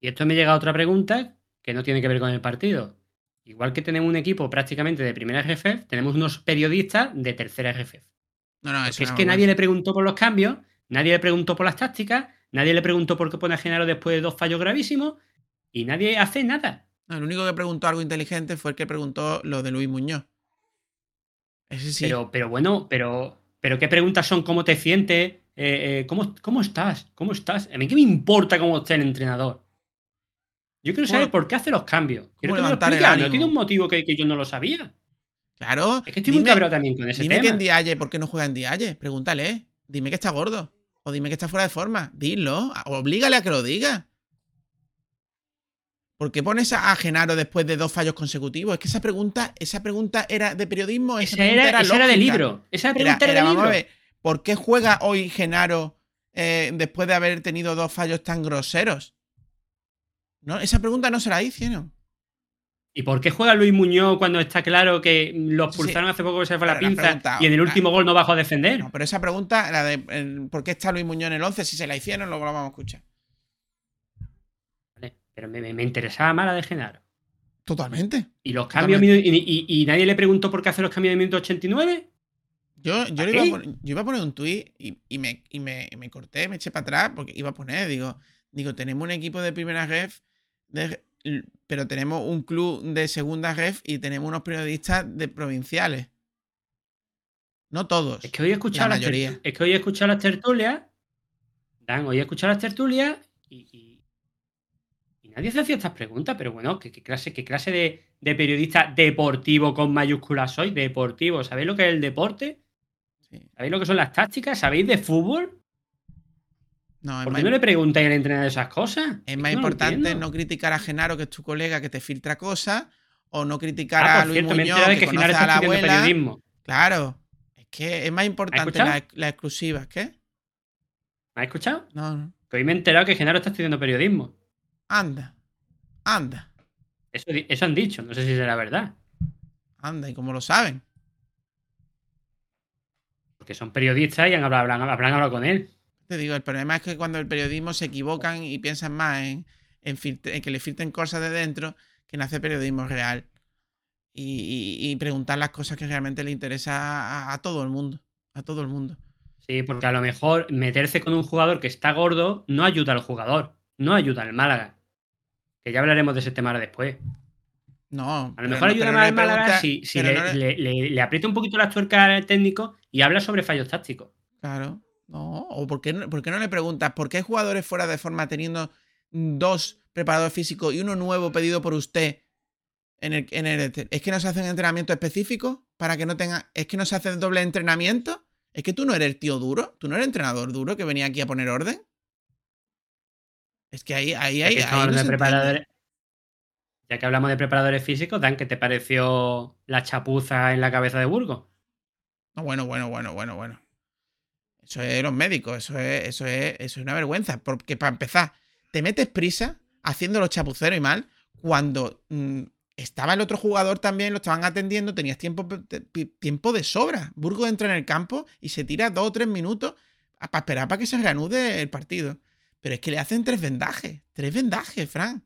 Y esto me llega a otra pregunta que no tiene que ver con el partido. Igual que tenemos un equipo prácticamente de primera RFF, tenemos unos periodistas de tercera RFF. No, no, es no que nadie le preguntó por los cambios, nadie le preguntó por las tácticas, nadie le preguntó por qué pone a Genaro después de dos fallos gravísimos y nadie hace nada. No, el único que preguntó algo inteligente fue el que preguntó lo de Luis Muñoz. Ese sí. Pero, pero bueno, pero, pero ¿qué preguntas son? ¿Cómo te sientes? Eh, eh, ¿cómo, ¿Cómo estás? ¿Cómo estás? A mí qué me importa cómo esté el entrenador. Yo quiero saber ¿Cómo- por qué hace los cambios. Quiero que me lo explique. No ánimo? tiene un motivo que, que yo no lo sabía. Claro. Es que estoy muy dime- cabreado también con ese Dime que tema. en Dialle, ¿por qué no juega en Dialle? Pregúntale. ¿eh? Dime que está gordo. O dime que está fuera de forma. Dilo. Oblígale a que lo diga. ¿Por qué pones a Genaro después de dos fallos consecutivos? Es que esa pregunta, esa pregunta era de periodismo. Esa, era, esa era de libro. Esa pregunta era, era, de vamos libro. a ver, ¿por qué juega hoy Genaro eh, después de haber tenido dos fallos tan groseros? No, esa pregunta no se la hicieron. ¿Y por qué juega Luis Muñoz cuando está claro que los Sí, pulsaron hace poco que se fue la pinza y en el último gol no bajó a defender? No, pero esa pregunta, la de ¿por qué está Luis Muñoz en el 11? Si se la hicieron, luego la vamos a escuchar. Vale, pero me, me- me interesaba más la de Genaro. Totalmente. ¿Y los cambios Totalmente. y, y- y nadie le preguntó por qué hace los cambios de minuto 89? Yo, yo, ¿A le iba a poner, yo iba a poner un tuit y, y me, y me, me corté, me eché para atrás porque iba a poner, digo, digo, tenemos un equipo de primera ref, de- pero tenemos un club de segunda ref y tenemos unos periodistas de provinciales. No todos. Es que hoy he escuchado La las ter- es que hoy he escuchado las tertulias. Dan, hoy he escuchado las tertulias y, y- y nadie se hacía estas preguntas, pero bueno, ¿qué, qué clase, qué clase de, de periodista deportivo con mayúsculas soy? Deportivo, ¿sabéis lo que es el deporte? Sí. ¿Sabéis lo que son las tácticas? ¿Sabéis de fútbol? No, ¿Por qué no le preguntáis al entrenador esas cosas? es más importante no criticar a Genaro, que es tu colega, que te filtra cosas, o no criticar Ah, a Luis cierto, Muñoz, que, que conoce a está la abuela. periodismo. Claro. Es que es más importante escuchado? la, la exclusiva. ¿Qué? ¿Me has escuchado? No, no. Que hoy me he enterado que Genaro está estudiando periodismo. Anda. Anda. Eso, eso han dicho, no sé si será verdad. Anda, ¿y cómo lo saben? Porque son periodistas y han hablado, habrán hablado con él. Te digo, el problema es que cuando el periodismo se equivocan y piensan más en, en, filtre- en que le filtren cosas de dentro que en hacer periodismo real. Y, y- y preguntar las cosas que realmente le interesa a, a todo el mundo. A todo el mundo. Sí, porque a lo mejor meterse con un jugador que está gordo no ayuda al jugador, no ayuda al Málaga. Que ya hablaremos de ese tema ahora después. No. A lo mejor ayuda más al Málaga pregunta- si, si pero le, no le- le- le- le aprieta un poquito las tuercas al técnico y habla sobre fallos tácticos. Claro. No. O por qué, no- por qué no le preguntas por qué hay jugadores fuera de forma teniendo dos preparadores físicos y uno nuevo pedido por usted en el, en el- es que no se hacen entrenamientos específicos para que no tenga es que no se hace doble entrenamiento es que tú no eres el tío duro tú no eres el entrenador duro que venía aquí a poner orden es que ahí ahí ahí, no de preparadores, ya que hablamos de preparadores físicos, Dan, ¿qué te pareció la chapuza en la cabeza de Burgos? No, bueno, bueno, bueno, bueno, bueno. Eso es los médicos, eso es, eso es, eso es una vergüenza. Porque para empezar, te metes prisa haciéndolo chapucero y mal cuando mm, estaba el otro jugador también, lo estaban atendiendo, tenías tiempo, tiempo de sobra. Burgos entra en el campo y se tira dos o tres minutos para esperar para que se reanude el partido. Pero es que le hacen tres vendajes. Tres vendajes, Fran.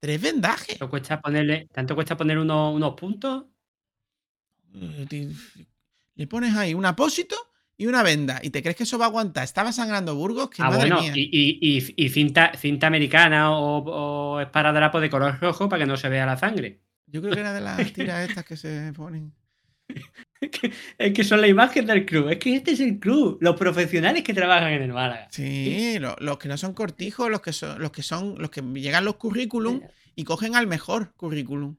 Tres vendajes. ¿Tanto cuesta ponerle, tanto cuesta poner unos, unos puntos? Eh, Le pones ahí un apósito y una venda. ¿Y te crees que eso va a aguantar? Estaba sangrando Burgos, que Ah, madre bueno, mía. y, y- y- y cinta, cinta americana o, o esparadrapo de color rojo para que no se vea la sangre. Yo creo que era de las tiras estas que se ponen. Es que son la imagen del club. Es que este es el club. Los profesionales que trabajan en el Málaga. Sí, lo- los que no son cortijos, los que son, los que son, los que llegan los currículum y cogen al mejor currículum.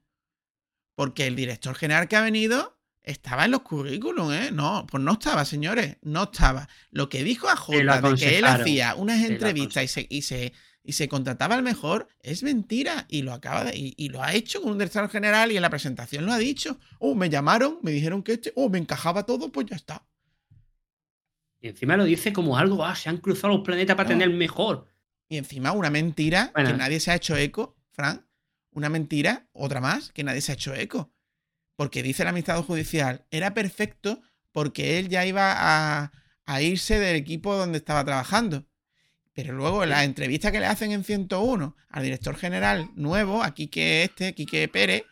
Porque el director general que ha venido estaba en los currículum, ¿eh? No, pues no estaba, señores, no estaba. Lo que dijo a Jota de que él hacía unas entrevistas y se, y, se, y se contrataba al mejor es mentira. Y lo acaba de, y, y lo ha hecho con un director general y en la presentación lo ha dicho. Oh, me llamaron, me dijeron que este, oh, me encajaba todo, pues ya está. Y encima lo dice como algo, ah, se han cruzado los planetas para No. tener mejor. Y encima una mentira Bueno. que nadie se ha hecho eco, Fran. Una mentira, otra más, que nadie se ha hecho eco. Porque dice el amistad judicial, era perfecto porque él ya iba a, a irse del equipo donde estaba trabajando. Pero luego en la entrevista que le hacen en 101 al director general nuevo, a Quique este, Quique Pérez,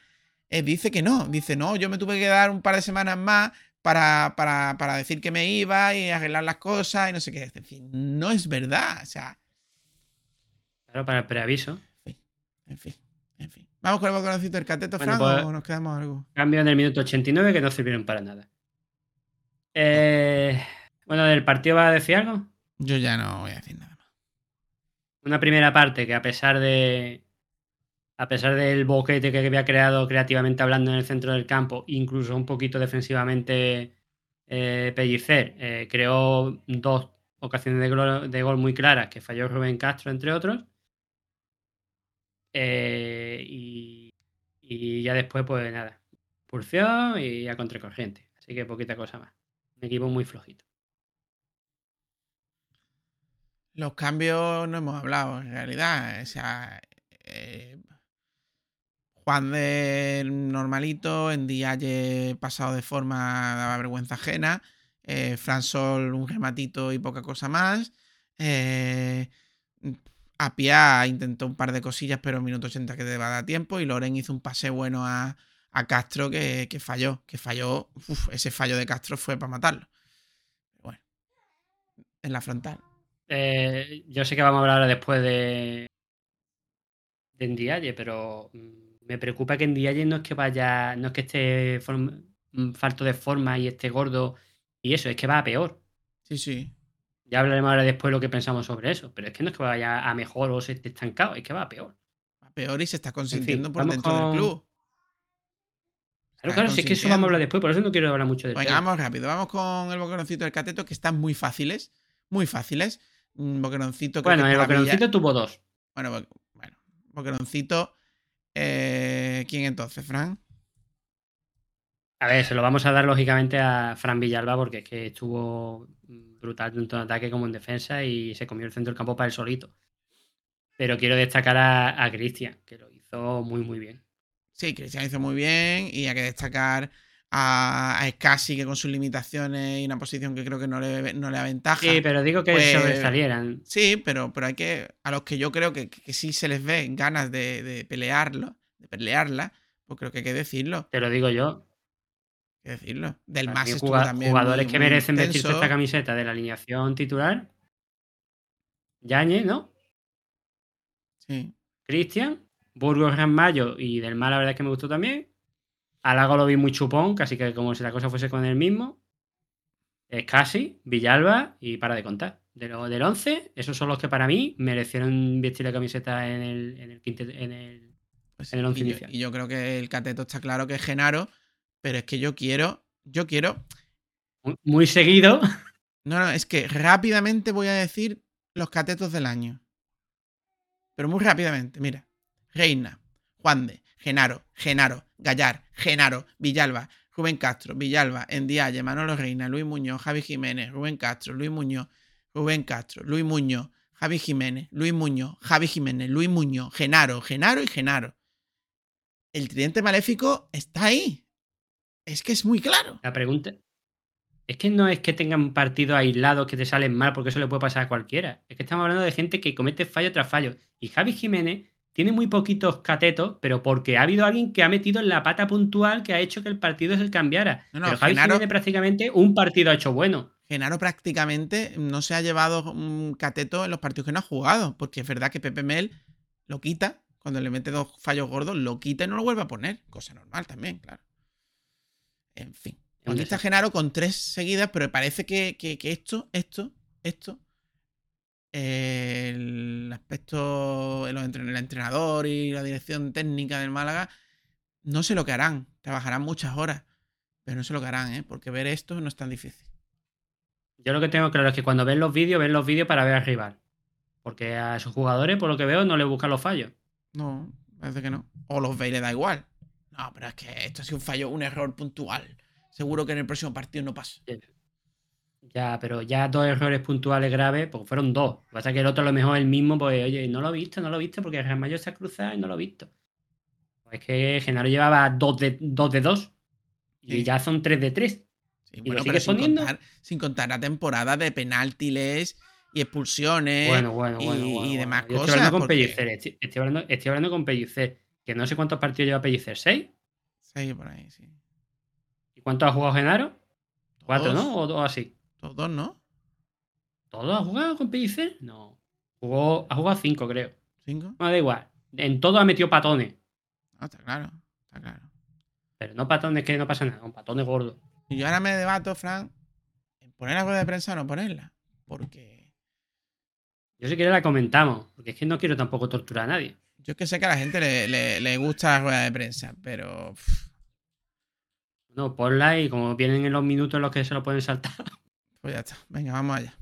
él dice que no. Dice, no, yo me tuve que dar un par de semanas más para, para, para decir que me iba y arreglar las cosas y no sé qué. Es decir, no es verdad. O sea, Claro, para el preaviso. en fin, en fin. Vamos con el boconcito del cateto, Bueno, Fran, pues- o nos quedamos algo. Cambio en el minuto 89 que no sirvieron para nada. Eh, bueno, ¿del partido va a decir algo? Yo ya no voy a decir nada más. Una primera parte que a pesar de. A pesar del boquete que había creado creativamente hablando en el centro del campo, incluso un poquito defensivamente eh, Pellicer, eh, creó dos ocasiones de gol, de gol muy claras que falló Rubén Castro, entre otros. Eh, y, ya después, pues nada, pulsión y a contracorriente. Así que poquita cosa más. Un equipo muy flojito. Los cambios no hemos hablado, en realidad. O sea, eh, Juan de normalito, en Dialle pasado de forma daba vergüenza ajena. Eh, Fran Sol un rematito y poca cosa más. Eh, Apia intentó un par de cosillas, pero en minuto 80 que te va a dar tiempo. Y Loren hizo un pase bueno a, a Castro que, que falló. Que falló. uf, ese fallo de Castro fue para matarlo. Bueno, en la frontal. Eh, yo sé que vamos a hablar ahora después de, de Ndiaye, pero mm, me preocupa que Ndiaye no es que vaya, no es que esté form- mm, falto de forma y esté gordo y eso, es que va a peor. Sí, sí. Ya hablaremos ahora después lo que pensamos sobre eso, pero es que no es que vaya a mejor o se esté estancado, es que va a peor. Va peor y se está consintiendo por dentro con- del club. Claro, claro, si es que eso vamos a hablar después, por eso no quiero hablar mucho de Venga, vamos rápido. Vamos con el boqueroncito del cateto, que están muy fáciles. Muy fáciles. Un boqueroncito que Bueno, el boqueroncito tuvo dos. Bueno, bo- bueno. Boqueroncito. eh, ¿Quién entonces, Fran? A ver, se lo vamos a dar lógicamente a Fran Villalba porque es que estuvo mm, brutal tanto en ataque como en defensa y se comió el centro del campo para él solito. Pero quiero destacar a, a Cristian, que lo hizo muy, muy bien. Sí, Cristian hizo muy bien y hay que destacar a, a Scassi, que con sus limitaciones y una posición que creo que no le, no le aventaja. Sí, pero digo que Pues- sobresalieran. Sí, pero, pero hay que. A los que yo creo que, que sí se les ve ganas de, de pelearlo, de pelearla, pues creo que hay que decirlo. Te lo digo yo. Que decirlo. Del Para más también. jugadores muy- que muy merecen vestirse esta camiseta de la alineación titular. Yañez, ¿no? Sí. Cristian, Burgos Mayo y del mal la verdad es que me gustó también. A Lago lo vi muy chupón, casi que como si la cosa fuese con él mismo. Es casi, Villalba y para de contar. De lo, del 11, esos son los que para mí merecieron vestir la camiseta en el, en el, en el- Pues En el sí, once y yo- inicial. Y yo creo que el cateto está claro que es Genaro, pero es que yo quiero. Yo quiero. muy- seguido. No, no, es que rápidamente voy a decir los catetos del año. Pero muy rápidamente, mira. Reina, Juan de, Genaro, Genaro, Gallar, Genaro, Villalba, Rubén Castro, Villalba, Endiaye, Manolo Reina, Luis Muñoz, Javi Jiménez, Rubén Castro, Luis Muñoz, Rubén Castro, Luis Muñoz, Javi Jiménez, Luis Muñoz, Javi Jiménez, Luis Muñoz, Genaro, Genaro y Genaro. El tridente maléfico está ahí. Es que es muy claro. La pregunta es que no es que tengan partidos aislados que te salen mal, porque eso le puede pasar a cualquiera. Es que estamos hablando de gente que comete fallo tras fallo. Y Javi Jiménez tiene muy poquitos catetos, pero porque ha habido alguien que ha metido en la pata puntual que ha hecho que el partido se cambiara. No, no, pero Javi Genaro- Jiménez prácticamente un partido ha hecho bueno. Genaro prácticamente no se ha llevado un cateto en los partidos que no ha jugado, porque es verdad que Pepe Mel lo quita, cuando le mete dos fallos gordos, lo quita y no lo vuelve a poner. Cosa normal también, claro. En fin. Aquí está. Genaro con tres seguidas, pero parece que, que- que esto, esto, esto, eh, el aspecto, el, entren- el entrenador y la dirección técnica del Málaga, no sé lo que harán. Trabajarán muchas horas, pero no sé lo que harán, ¿eh? porque ver esto no es tan difícil. Yo lo que tengo claro es que cuando ven los vídeos, ven los vídeos para ver al rival. Porque a sus jugadores, por lo que veo, no le buscan los fallos. No, parece que no. O los ve y le da igual. No, pero es que esto ha sido un fallo, un error puntual. Seguro que en el próximo partido no pasa. Ya, pero ya dos errores puntuales graves, porque fueron dos. Lo que pasa es que el otro a lo mejor el mismo, pues, oye, no lo he visto, no lo he visto, porque el Real Mayor se ha cruzado y no lo he visto. Pues es que Genaro llevaba dos de dos, de dos y Sí. ya son tres de tres. Sí, ¿Y bueno, lo pero sigues sin contar, sin contar la temporada de penaltiles y expulsiones Bueno, bueno, y, bueno. y demás cosas. Estoy hablando con porque- estoy, estoy hablando, estoy hablando con Pellicer, que no sé cuántos partidos lleva Pellicer, ¿seis? Sí, por ahí, sí. ¿Y cuántos ha jugado Genaro? Cuatro, ¿no? O dos así. Todos, ¿no? ¿Todos ha jugado con Pellicer? No. Jugó, ha jugado cinco, creo. ¿Cinco? No, da igual. En todo ha metido patones. No, está claro. Está claro. Pero no patones que no pasa nada, un patones gordos. Y yo ahora me debato, Fran, en poner la rueda de prensa o no ponerla. Porque Yo si quiere la comentamos, porque es que no quiero tampoco torturar a nadie. Yo es que sé que a la gente le, le- le gusta la rueda de prensa, pero No, ponla y como vienen en los minutos en los que se lo pueden saltar, pues ya está. Venga, vamos allá.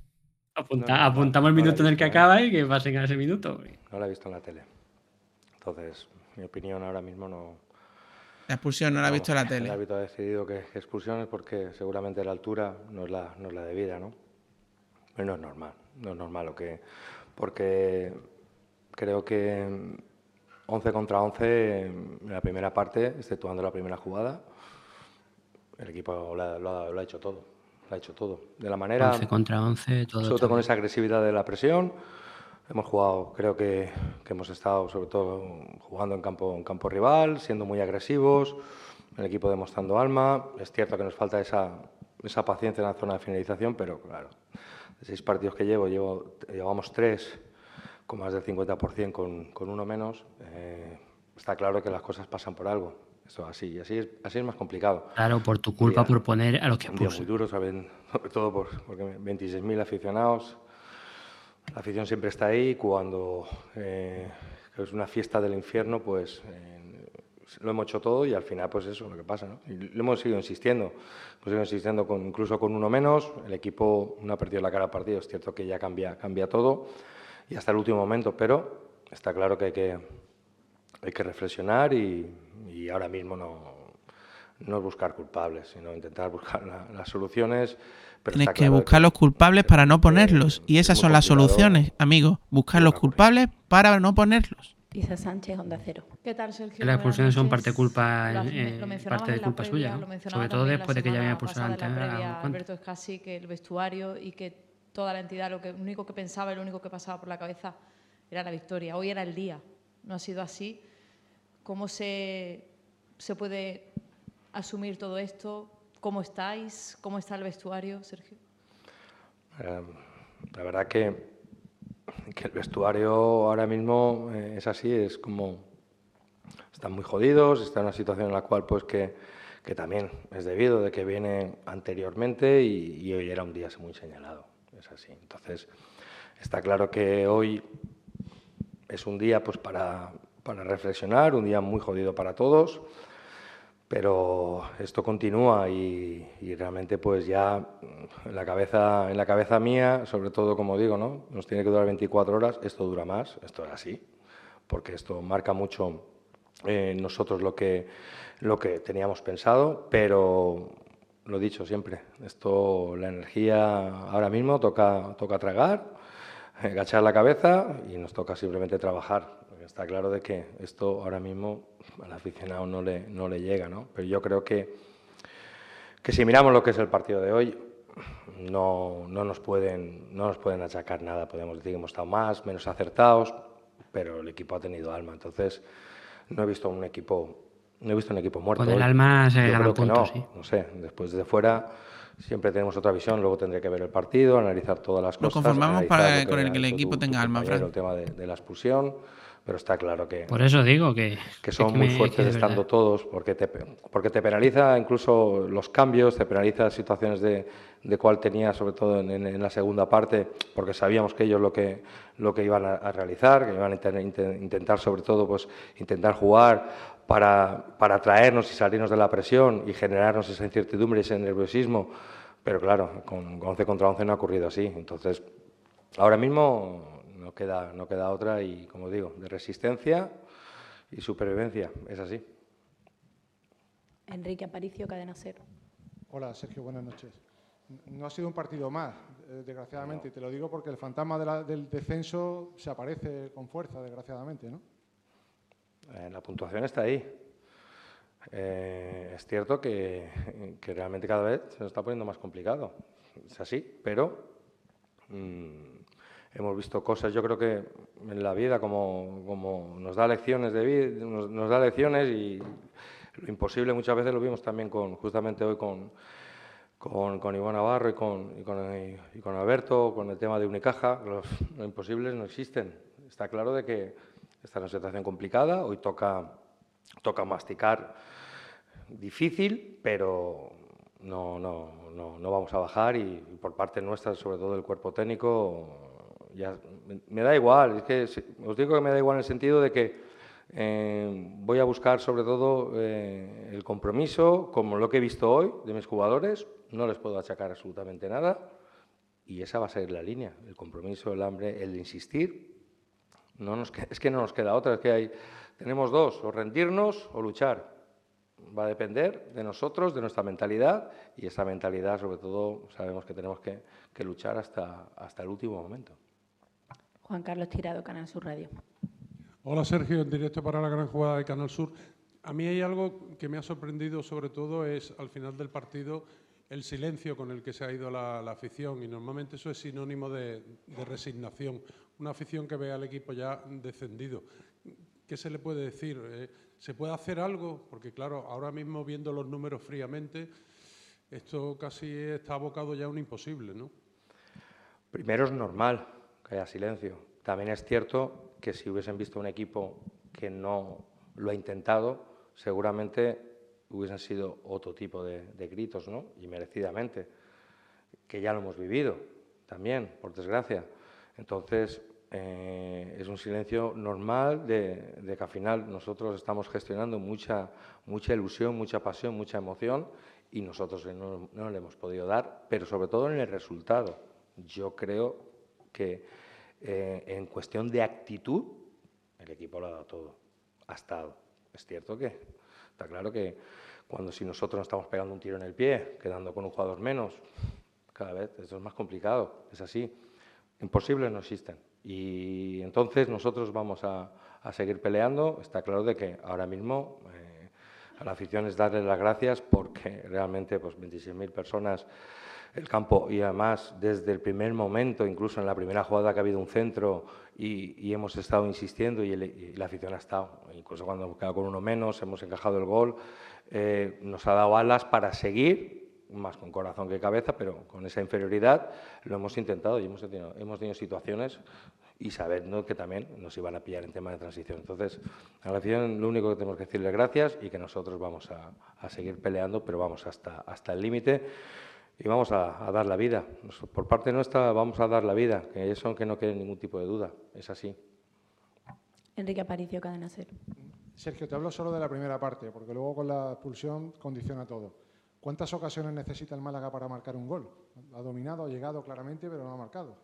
apunta- No, no, apuntamos el no minuto en el que ¿eh? acaba y que pasen a ese minuto. No la he visto en la tele. Entonces, mi opinión ahora mismo no. La expulsión no la ha visto en la El tele. árbitro ha decidido que que expulsiones porque seguramente la altura no es la, no es la debida, ¿no? Pero no es normal, no es normal lo que. Porque creo que 11 contra 11 en la primera parte, exceptuando la primera jugada, el equipo lo ha, lo ha- lo ha hecho todo. Lo ha hecho todo. De la manera. 11 contra 11, todo. sobre todo con esa agresividad de la presión. Hemos jugado, creo que, que hemos estado sobre todo jugando en campo, en campo rival, siendo muy agresivos, el equipo demostrando alma. Es cierto que nos falta esa, esa paciencia en la zona de finalización, pero claro, de seis partidos que llevo, llevo llevamos tres con más del 50% con, con uno menos. eh, está claro que las cosas pasan por algo. Eso así, así es, así es más complicado. Claro, por tu culpa, Día- por poner a los que Un día muy duro, saben, sobre todo por, porque 26.000 aficionados. La afición siempre está ahí. Cuando eh, es una fiesta del infierno, pues eh, lo hemos hecho todo y al final, pues eso es lo que pasa. ¿no? Y lo hemos seguido insistiendo. Hemos seguido insistiendo con, incluso con uno menos. El equipo no ha perdido la cara al partido. Es cierto que ya cambia, cambia todo y hasta el último momento, pero está claro que hay que, hay que reflexionar y, y ahora mismo no, no es buscar culpables, sino intentar buscar la- las soluciones. pero Tienes que claro buscar los culpables para no eh, ponerlos. Y es esas son las soluciones, amigo. Buscar lo los que culpables para no ponerlos. Isa Sánchez, Onda Cero. ¿Qué tal, Sergio? Las expulsiones son parte culpa, Lo- eh, lo parte de culpa previa, suya, Sobre todo después de que ya había expulsado antes previa. Alberto Escasi, que el vestuario y que toda la entidad lo, que, lo único que pensaba y lo único que pasaba por la cabeza era la victoria. Hoy era el día, no ha sido así. ¿Cómo se, se puede asumir todo esto? ¿Cómo estáis? ¿Cómo está el vestuario, Sergio? Eh, la verdad que, que el vestuario ahora mismo eh, es así, es como están muy jodidos, está en una situación en la cual pues que, que también es debido de que viene anteriormente y hoy era un día muy señalado, es así. Entonces está claro que hoy es un día pues para, para reflexionar, un día muy jodido para todos pero esto continúa y, realmente pues ya en la cabeza en la cabeza mía sobre todo como digo no nos tiene que durar 24 horas esto dura más esto es así porque esto marca mucho eh, nosotros lo que lo que teníamos pensado pero lo dicho siempre esto la energía ahora mismo toca toca tragar agachar la cabeza y nos toca simplemente trabajar. Está claro de que esto ahora mismo al aficionado no le, no le llega, ¿no? Pero yo creo que, que si miramos lo que es el partido de hoy, no, no, nos pueden, no nos pueden achacar nada. Podemos decir que hemos estado más, menos acertados, pero el equipo ha tenido alma. Entonces, no he visto un equipo, no he visto un equipo muerto. Con el alma se Yo ganan creo que puntos, no, sí. no sé, después de fuera siempre tenemos otra visión, luego tendré que ver el partido, analizar todas las Nos cosas. conformamos analizar para- con el que el equipo tu- tenga tu alma, Fran. El tema de, de la expulsión, pero está claro que, Por eso digo que, que son que muy me- fuertes estando todos, porque te, porque te penaliza incluso los cambios, te penaliza situaciones de, de cuál tenía, sobre todo en, la segunda parte, porque sabíamos que ellos lo que, lo que iban a, a realizar, que iban a inten- inten- intentar sobre todo pues, intentar jugar para, para atraernos y salirnos de la presión y generarnos esa incertidumbre y ese nerviosismo, pero claro, con 11 contra 11 no ha ocurrido así, entonces ahora mismo no queda, no queda otra y, como digo, de resistencia y supervivencia, es así. Enrique Aparicio, Cadena Cero. Hola, Sergio, buenas noches. No ha sido un partido más, eh, desgraciadamente, y te lo digo porque el fantasma de la- del descenso se aparece con fuerza, desgraciadamente, ¿no? Eh, la puntuación está ahí. Eh, es cierto que, que realmente cada vez se nos está poniendo más complicado. Es así, pero mm, hemos visto cosas, yo creo que en la vida como, nos da lecciones de vida, nos, da lecciones y lo imposible muchas veces lo vimos también con, justamente hoy con, con, con Iván Navarro y con, con, Alberto, con el tema de Unicaja, los, los imposibles no existen. Está claro de que está en una situación complicada, hoy toca, toca masticar difícil, pero no, no, no, no vamos a bajar y, y por parte nuestra, sobre todo del cuerpo técnico, me, da igual, os digo que me da igual en el sentido de que eh, voy a buscar sobre todo eh, el compromiso, como lo que he visto hoy de mis jugadores, no les puedo achacar absolutamente nada y esa va a ser la línea, el compromiso, el hambre, el insistir. No nos, es que no nos queda otra, es que tenemos dos, o rendirnos o luchar. Va a depender de nosotros, de nuestra mentalidad y esa mentalidad sobre todo sabemos que tenemos que, luchar hasta el último momento. Juan Carlos Tirado, Canal Sur Radio. Hola Sergio, en directo para la gran jugada de Canal Sur. A mí hay algo que me ha sorprendido sobre todo es al final del partido el silencio con el que se ha ido la, la afición y normalmente eso es sinónimo de, de resignación. Una afición que ve al equipo ya descendido. ¿Qué se le puede decir? Eh, ¿Se puede hacer algo? Porque claro, ahora mismo viendo los números fríamente, esto casi está abocado ya a un imposible, ¿no? Primero es normal que haya silencio. También es cierto que si hubiesen visto un equipo que no lo ha intentado, seguramente hubiesen sido otro tipo de, gritos, ¿no? Y merecidamente, que ya lo hemos vivido también, por desgracia. Entonces, eh, es un silencio normal de, de que al final nosotros estamos gestionando mucha, mucha ilusión, mucha pasión, mucha emoción y nosotros no, no le hemos podido dar, pero sobre todo en el resultado. Yo creo que eh, en cuestión de actitud, el equipo lo ha dado todo, ha estado. Es cierto que está claro que cuando si nosotros nos estamos pegando un tiro en el pie, quedando con un jugador menos, cada vez eso es más complicado, es así. Imposibles no existen. Y entonces nosotros vamos a, a seguir peleando. Está claro de que ahora mismo eh, a la afición es darle las gracias porque realmente pues 26.000 personas el campo y además desde el primer momento, incluso en la primera jugada que ha habido un centro y, hemos estado insistiendo y, la afición ha estado, incluso cuando hemos quedado con uno menos, hemos encajado el gol, eh, nos ha dado alas para seguir más con corazón que cabeza, pero con esa inferioridad lo hemos intentado y hemos tenido, hemos tenido situaciones y sabiendo que también nos iban a pillar en tema de transición. Entonces, a la afición lo único que tenemos que decirle gracias y que nosotros vamos a, a seguir peleando, pero vamos hasta, hasta el límite y vamos a, a, dar la vida. Por parte nuestra vamos a dar la vida, que eso que no quede ningún tipo de duda, es así. Enrique Aparicio, Cadena Cero. Sergio, te hablo solo de la primera parte, porque luego con la expulsión condiciona todo. ¿Cuántas ocasiones necesita el Málaga para marcar un gol? Ha dominado, ha llegado claramente, pero no ha marcado.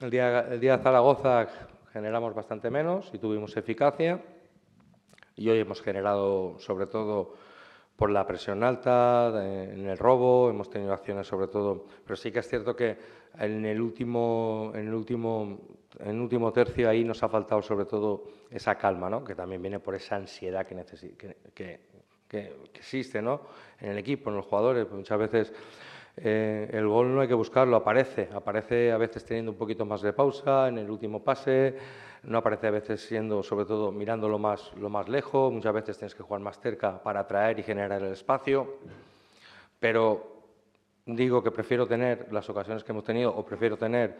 El día, el día de Zaragoza generamos bastante menos y tuvimos eficacia. Y hoy hemos generado, sobre todo, por la presión alta, en el robo, hemos tenido acciones sobre todo. Pero sí que es cierto que en el último, en el último, en último tercio ahí nos ha faltado sobre todo esa calma, ¿no? que también viene por esa ansiedad que, que, que, que, existe ¿no? en el equipo, en los jugadores. Pues muchas veces eh, el gol no hay que buscarlo, aparece. Aparece a veces teniendo un poquito más de pausa en el último pase, no aparece a veces siendo, sobre todo, mirándolo más, lo más lejos. Muchas veces tienes que jugar más cerca para atraer y generar el espacio. Pero digo que prefiero tener las ocasiones que hemos tenido o prefiero tener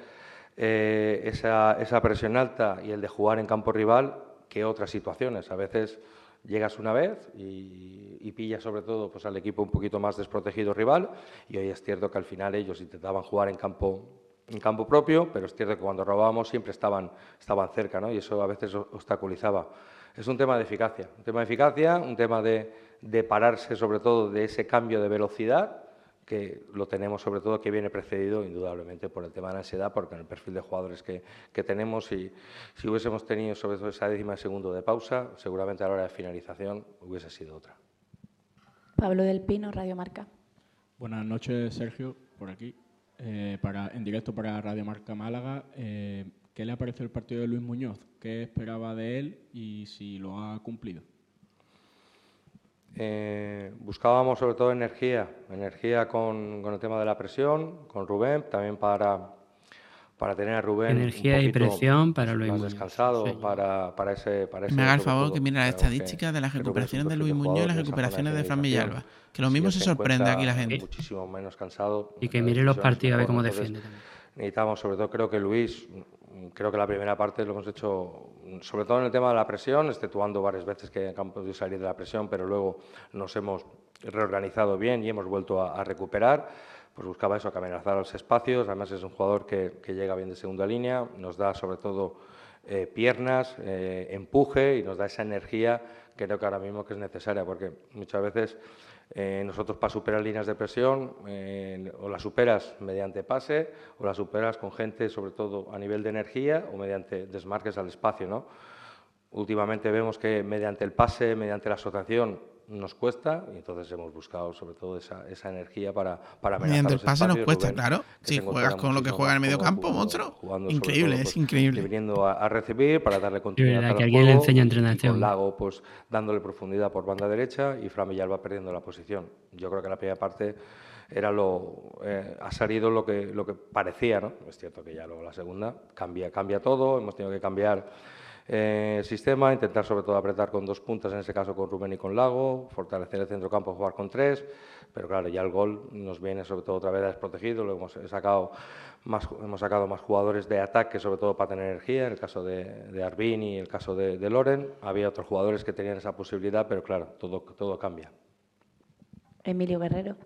eh, esa, esa presión alta y el de jugar en campo rival que otras situaciones. A veces llegas una vez y, y pillas sobre todo pues, al equipo un poquito más desprotegido rival y hoy es cierto que al final ellos intentaban jugar en campo, en campo propio, pero es cierto que cuando robábamos siempre estaban, estaban cerca ¿no? y eso a veces obstaculizaba. Es un tema de eficacia, un tema de eficacia, un tema de, de pararse sobre todo de ese cambio de velocidad que lo tenemos sobre todo que viene precedido indudablemente por el tema de la ansiedad, porque en el perfil de jugadores que, que tenemos, y si hubiésemos tenido sobre todo esa décima segundo de pausa, seguramente a la hora de finalización hubiese sido otra. Pablo del Pino, Radio Marca. Buenas noches, Sergio, por aquí. Eh, para, en directo para Radio Marca Málaga. Eh, ¿Qué le ha parecido el partido de Luis Muñoz? ¿Qué esperaba de él y si lo ha cumplido? Eh, buscábamos sobre todo energía, energía con, con, el tema de la presión, con Rubén, también para, para tener a Rubén energía y presión para Luis más Muñoz. descansado sí. para, para, ese para ese me haga el favor que mire las estadísticas de las recuperaciones de Luis Muñoz y las recuperaciones de Fran Villalba que lo mismo se sorprende aquí la gente muchísimo menos cansado y que mire los partidos a ver cómo defiende necesitamos sobre todo creo que Luis creo que la primera parte lo hemos hecho, sobre todo en el tema de la presión, exceptuando varias veces que hemos podido salir de la presión, pero luego nos hemos reorganizado bien y hemos vuelto a, a recuperar. Pues buscaba eso, amenazar los espacios. Además, es un jugador que, que llega bien de segunda línea, nos da sobre todo eh, piernas, eh, empuje y nos da esa energía que creo que ahora mismo que es necesaria, porque muchas veces eh, nosotros para superar líneas de presión eh, o las superas mediante pase o las superas con gente sobre todo a nivel de energía o mediante desmarques al espacio. ¿no? Últimamente vemos que mediante el pase, mediante la asociación nos cuesta y entonces hemos buscado sobre todo esa, esa energía para, para Mediante el pase nos cuesta, Rubén, claro. Si juegas con lo que juega en el medio campo, monstruo. Increíble, todo, es increíble. Pues, viniendo a, a, recibir para darle continuidad. que al alguien juego, le enseña entrenación. Con Lago, pues dándole profundidad por banda derecha y Fran Villalba perdiendo la posición. Yo creo que la primera parte era lo eh, ha salido lo que lo que parecía, ¿no? Es cierto que ya luego la segunda cambia cambia todo, hemos tenido que cambiar eh, el sistema, intentar sobre todo apretar con dos puntas, en ese caso con Rubén y con Lago, fortalecer el centro campo, jugar con tres, pero claro, ya el gol nos viene sobre todo otra vez desprotegido, lo hemos sacado más, hemos sacado más jugadores de ataque, sobre todo para tener energía, en el caso de, de Arbín y el caso de, de, Loren, había otros jugadores que tenían esa posibilidad, pero claro, todo, todo cambia. Emilio Guerrero.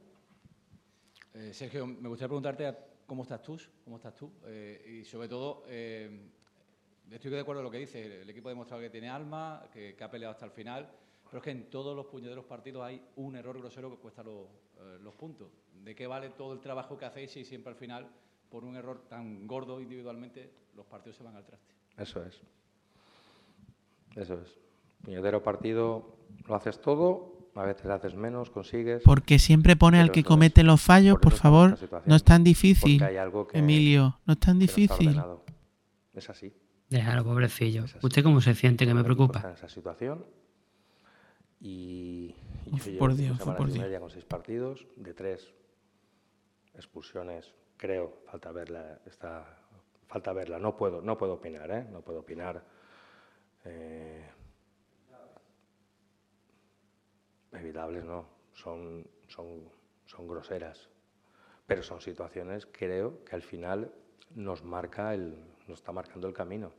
Eh, Sergio, me gustaría preguntarte cómo estás tú, cómo estás tú, eh, y sobre todo eh, estoy de acuerdo con lo que dice. El equipo ha demostrado que tiene alma, que, que, ha peleado hasta el final. Pero es que en todos los puñeteros partidos hay un error grosero que cuesta los, eh, los puntos. ¿De qué vale todo el trabajo que hacéis si siempre al final, por un error tan gordo individualmente, los partidos se van al traste? Eso es. Eso es. Puñetero partido, lo haces todo, a veces haces menos, consigues. Porque siempre pone al que comete los fallos, por, por favor, no es tan difícil. Emilio, no es tan difícil. No es así. Déjalo, pobrecillo. ¿Usted cómo se siente? Que me preocupa. Esa situación y, y Uf, yo llevo por Dios, por Dios. media con seis partidos, de tres expulsiones, creo, falta verla, está, falta verla, no puedo, no puedo opinar, ¿eh? no puedo opinar. eh, evitables no, son, son, son groseras, pero son situaciones, creo, que al final nos marca el, nos está marcando el camino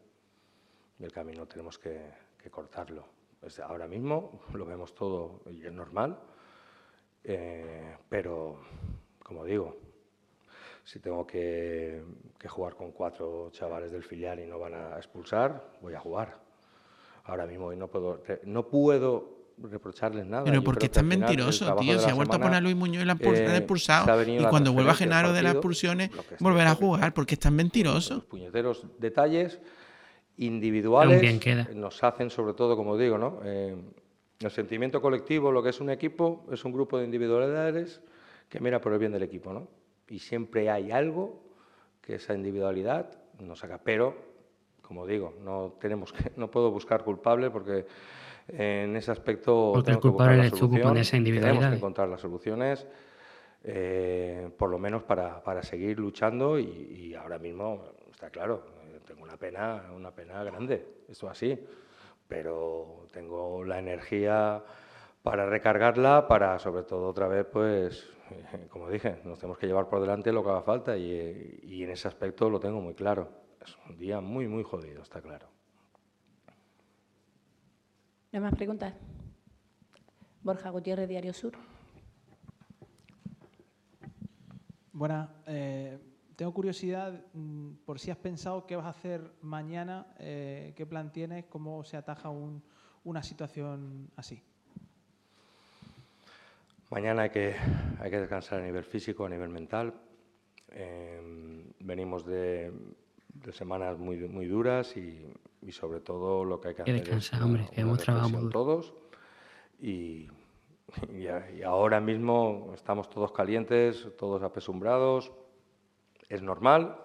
y el camino tenemos que, cortarlo. Pues ahora mismo lo vemos todo y es normal, eh, pero como digo, si tengo que, jugar con cuatro chavales del filial y no van a expulsar, voy a jugar. Ahora mismo no puedo reprocharles nada. Pero porque creo que es al tan final el mentiroso, trabajo tío. Se ha vuelto a semana, poner a Luis Muñoz y la expul- eh, la ha expulsado. venido Y cuando vuelva Genaro de las expulsiones, volverá a jugar porque es tan mentiroso. puñeteros detalles individuales queda. nos hacen sobre todo, como digo, ¿no? Eh, el sentimiento colectivo, lo que es un equipo, es un grupo de individualidades que mira por el bien del equipo, ¿no? Y siempre hay algo que esa individualidad nos saca. Pero, como digo, no tenemos que, no puedo buscar culpable porque en ese aspecto Porque el tengo que buscar la solución. Tenemos que encontrar las soluciones, eh, por lo menos para, para seguir luchando y, y ahora mismo está claro, eh, tengo una pena, una pena grande, esto así, pero tengo la energía para recargarla, para sobre todo otra vez, pues, eh, como dije, nos tenemos que llevar por delante lo que haga falta y, y en ese aspecto lo tengo muy claro. Es un día muy, muy jodido, está claro. ¿No hay más preguntas? Borja Gutiérrez, Diario Sur. Buenas. eh, tengo curiosidad mm, por si has pensado qué vas a hacer mañana, eh, qué plan tienes, cómo se ataja un- una situación así. Mañana hay que, hay que descansar a nivel físico, a nivel mental. Eh, venimos de, de semanas muy, muy duras y, y sobre todo lo que hay que hacer descansar, es hombre, una- hemos trabajado todos y, y y ahora mismo estamos todos calientes, todos apesumbrados, es normal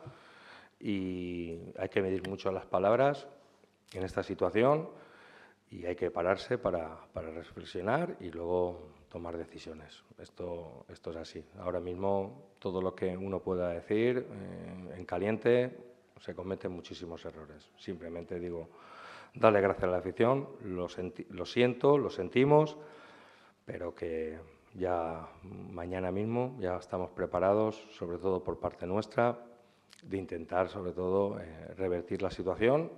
y hay que medir mucho las palabras en esta situación y hay que pararse para, para reflexionar y luego tomar decisiones. Esto, esto es así. Ahora mismo todo lo que uno pueda decir eh, en caliente se cometen muchísimos errores. Simplemente digo, darle gracias a la afición, lo, lo siento, lo sentimos, pero que ya mañana mismo ya estamos preparados, sobre todo por parte nuestra, de intentar sobre todo eh, revertir la situación,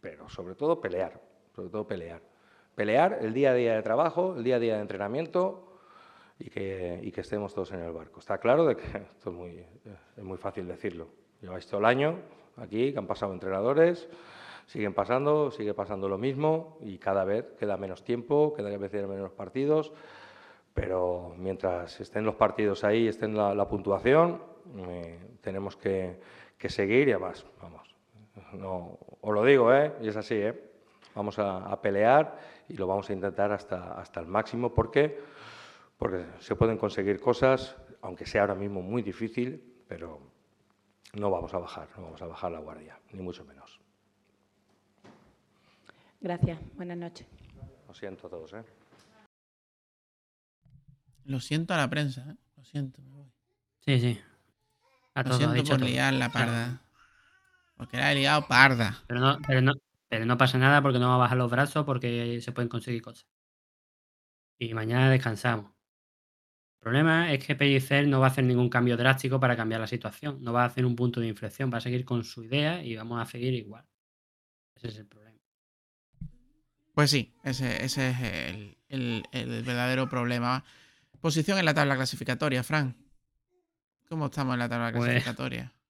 pero sobre todo pelear, sobre todo pelear. Pelear el día a día de trabajo, el día a día de entrenamiento y que, y que estemos todos en el barco. Está claro de que esto es muy, es muy fácil decirlo. Lleváis todo el año aquí, que han pasado entrenadores, siguen pasando, sigue pasando lo mismo y cada vez queda menos tiempo, cada vez menos partidos, pero mientras estén los partidos ahí, estén la, puntuación, eh, tenemos que, seguir y además, vamos, os lo digo, ¿eh? y es así, ¿eh? vamos a, a pelear y lo vamos a intentar hasta, hasta el máximo porque, porque se pueden conseguir cosas, aunque sea ahora mismo muy difícil, pero no vamos a bajar, no vamos a bajar la guardia, ni mucho menos. Gracias. Buenas noches. Lo siento a todos. ¿eh? Lo siento a la prensa, ¿eh? Lo siento. me voy. Sí, sí. A Lo todo, siento dicho por todo. liar la parda. Porque la he liado parda. Pero no, pero no, pero no pasa nada porque no va a bajar los brazos porque se pueden conseguir cosas. Y mañana descansamos. El problema es que Pellicer no va a hacer ningún cambio drástico para cambiar la situación. No va a hacer un punto de inflexión. Va a seguir con su idea y vamos a seguir igual. Ese es el problema. Pues sí, ese, ese es el, el- el verdadero problema. Posición en la tabla clasificatoria, Fran. ¿Cómo estamos en la tabla Pues- clasificatoria?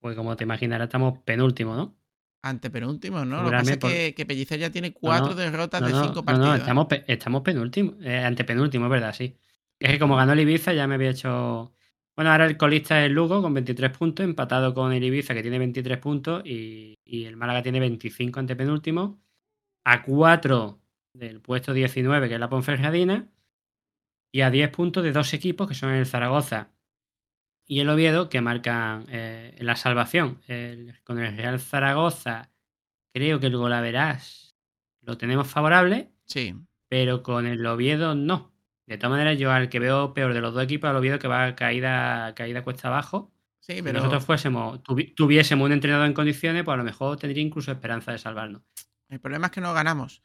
Pues como te imaginarás, estamos penúltimo, ¿no? Antepenúltimo, ¿no? Lo que pasa es que, que Pellicer ya tiene cuatro No, derrotas no, de cinco partidos. No, estamos, pe- estamos penúltimo, eh, antepenúltimo, es verdad, sí. Es que como ganó el Ibiza ya me había hecho... Bueno, ahora el colista es Lugo con 23 puntos, empatado con el Ibiza que tiene 23 puntos y, y el Málaga tiene 25 antepenúltimo. A 4 del puesto 19 que es la Ponferradina y a 10 puntos de dos equipos que son el Zaragoza y el Oviedo que marcan eh, la salvación. El- con el Real Zaragoza creo que el golaveras lo tenemos favorable, Sí. pero con el Oviedo no. De todas maneras, yo al que veo peor de los dos equipos, al Oviedo que va caída, caída cuesta abajo. Sí, Si pero nosotros fuésemos, tuvi- tuviésemos un entrenador en condiciones, pues a lo mejor tendría incluso esperanza de salvarnos. el problema es que no ganamos.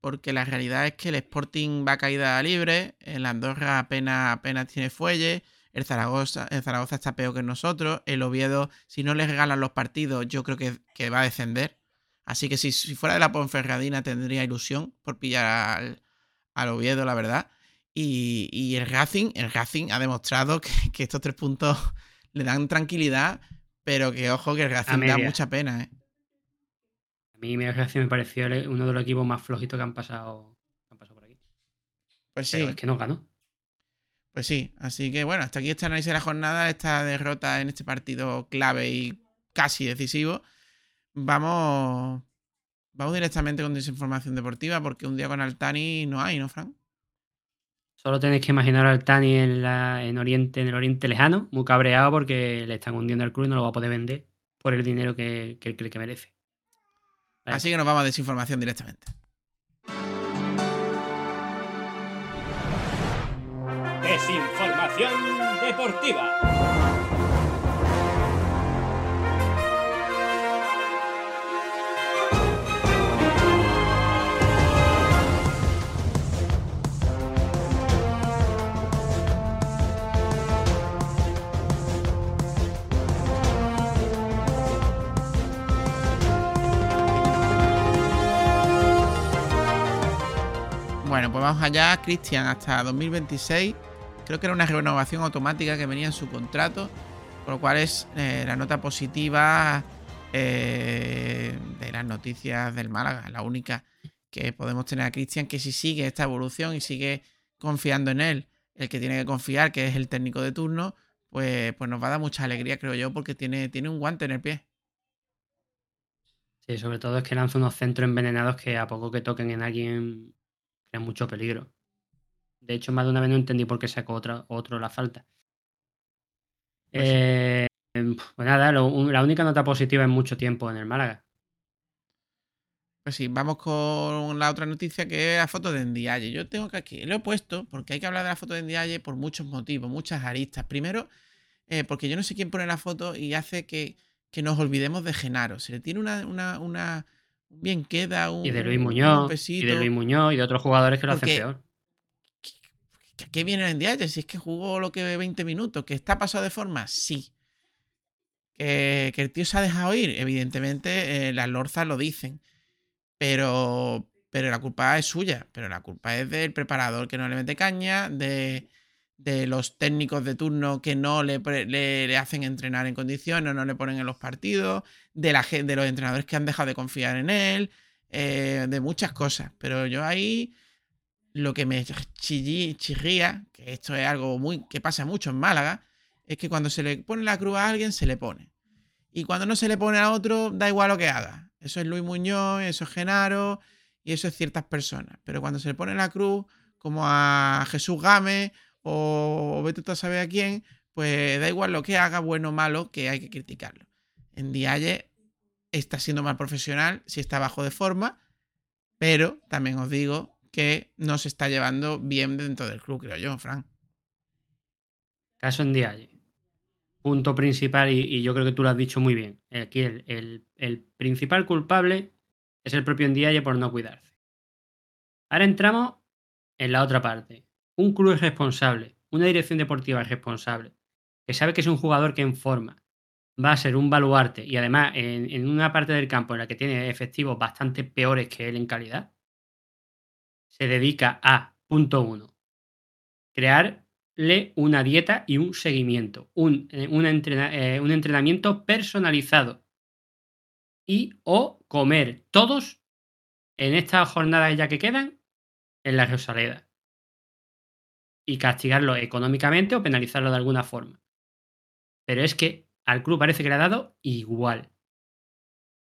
Porque la realidad es que el Sporting va a caída libre, el Andorra apenas, apenas tiene fuelle, el Zaragoza, el Zaragoza está peor que nosotros, el Oviedo, si no les regalan los partidos, yo creo que, que va a descender. Así que si, si fuera de la Ponferradina tendría ilusión por pillar al, al Oviedo, la verdad. Y, y el Racing, el Racing ha demostrado que, que estos tres puntos le dan tranquilidad, pero que ojo que el Racing da mucha pena, ¿eh? A mí me Racing me pareció el- uno de los equipos más flojitos que han pasado, que han pasado por aquí. Pues sí. Pero es que no ganó. Pues sí, así que bueno, hasta aquí este análisis de la jornada, esta derrota en este partido clave y casi decisivo. Vamos, vamos directamente con desinformación deportiva porque un día con Altani no hay, ¿no, Fran? Solo tenéis que imaginar al Tani en, la, en, Oriente, en el Oriente Lejano, muy cabreado porque le están hundiendo el club y no lo va a poder vender por el dinero que, que, que merece. Vale. Así que nos vamos a desinformación directamente. Desinformación deportiva. Bueno, pues vamos allá, Cristian, hasta 2026. Creo que era una renovación automática que venía en su contrato, por lo cual es eh, la nota positiva eh, de las noticias del Málaga, la única que podemos tener a Cristian, que si sigue esta evolución y sigue confiando en él, el que tiene que confiar, que es el técnico de turno, pues, pues nos va a dar mucha alegría, creo yo, porque tiene, tiene un guante en el pie. Sí, sobre todo es que lanza unos centros envenenados que a poco que toquen en alguien crean mucho peligro. De hecho, más de una vez no entendí por qué sacó otra, otro la falta. Pues, Eh, pues nada, lo- un- la única nota positiva en mucho tiempo en el Málaga. Pues sí, vamos con la otra noticia que es la foto de Ndiaye. Yo tengo que aquí, lo he puesto porque hay que hablar de la foto de Ndiaye por muchos motivos, muchas aristas. Primero, eh, porque yo no sé quién pone la foto y hace que, que nos olvidemos de Genaro. Se le tiene una, una, una un bien queda, un, Y de Luis Muñoz, y de Luis Muñoz y de otros jugadores que lo hacen peor. ¿A qué viene el Ndiaye? Si es que jugó lo que 20 minutos, que está pasado de forma, sí. Que, que el tío se ha dejado ir, evidentemente eh, las lorzas lo dicen. Pero, pero la culpa es suya. Pero la culpa es del preparador que no le mete caña, de, de los técnicos de turno que no le, le, hacen entrenar en condiciones, no le ponen en los partidos, de, la, de los entrenadores que han dejado de confiar en él, eh, de muchas cosas. Pero yo ahí lo que me chillí- chirría, que esto es algo muy que pasa mucho en Málaga, es que cuando se le pone la cruz a alguien, se le pone. Y cuando no se le pone a otro, da igual lo que haga. Eso es Luis Muñoz, eso es Genaro y eso es ciertas personas. Pero cuando se le pone la cruz, como a Jesús Gámez o vete tú a saber a quién, pues da igual lo que haga, bueno o malo, que hay que criticarlo. En Dialle está siendo mal profesional, si está bajo de forma, pero también os digo que no se está llevando bien dentro del club, creo yo, Fran. Caso en Dialle. Punto principal, y, yo creo que tú lo has dicho muy bien. Aquí el, principal culpable es el propio Ndiaye por no cuidarse. Ahora entramos en la otra parte. Un club irresponsable, una dirección deportiva irresponsable, que sabe que es un jugador que en forma va a ser un baluarte y además en, en una parte del campo en la que tiene efectivos bastante peores que él en calidad, se dedica a, punto uno, crearle una dieta y un seguimiento, un, eh, eh, un entrenamiento personalizado y o comer todos en estas jornadas ya que quedan en la Rosaleda y castigarlo económicamente o penalizarlo de alguna forma. Pero es que al club parece que le ha dado igual.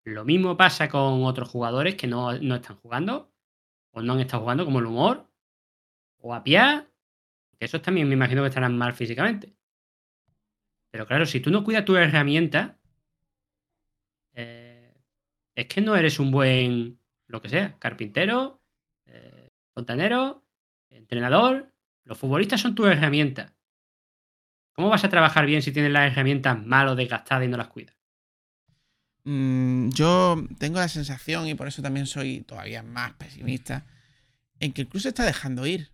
Lo mismo pasa con otros jugadores que no, no están jugando o no han estado jugando, como el humor o a pie, que esos también me imagino que estarán mal físicamente. Pero claro, si tú no cuidas tu herramienta, eh, es que no eres un buen, lo que sea, carpintero, eh, fontanero, entrenador. Los futbolistas son tu herramienta. ¿Cómo vas a trabajar bien si tienes las herramientas mal o desgastadas y no las cuidas? Mm, yo tengo la sensación, y por eso también soy todavía más pesimista, en que el club se está dejando ir.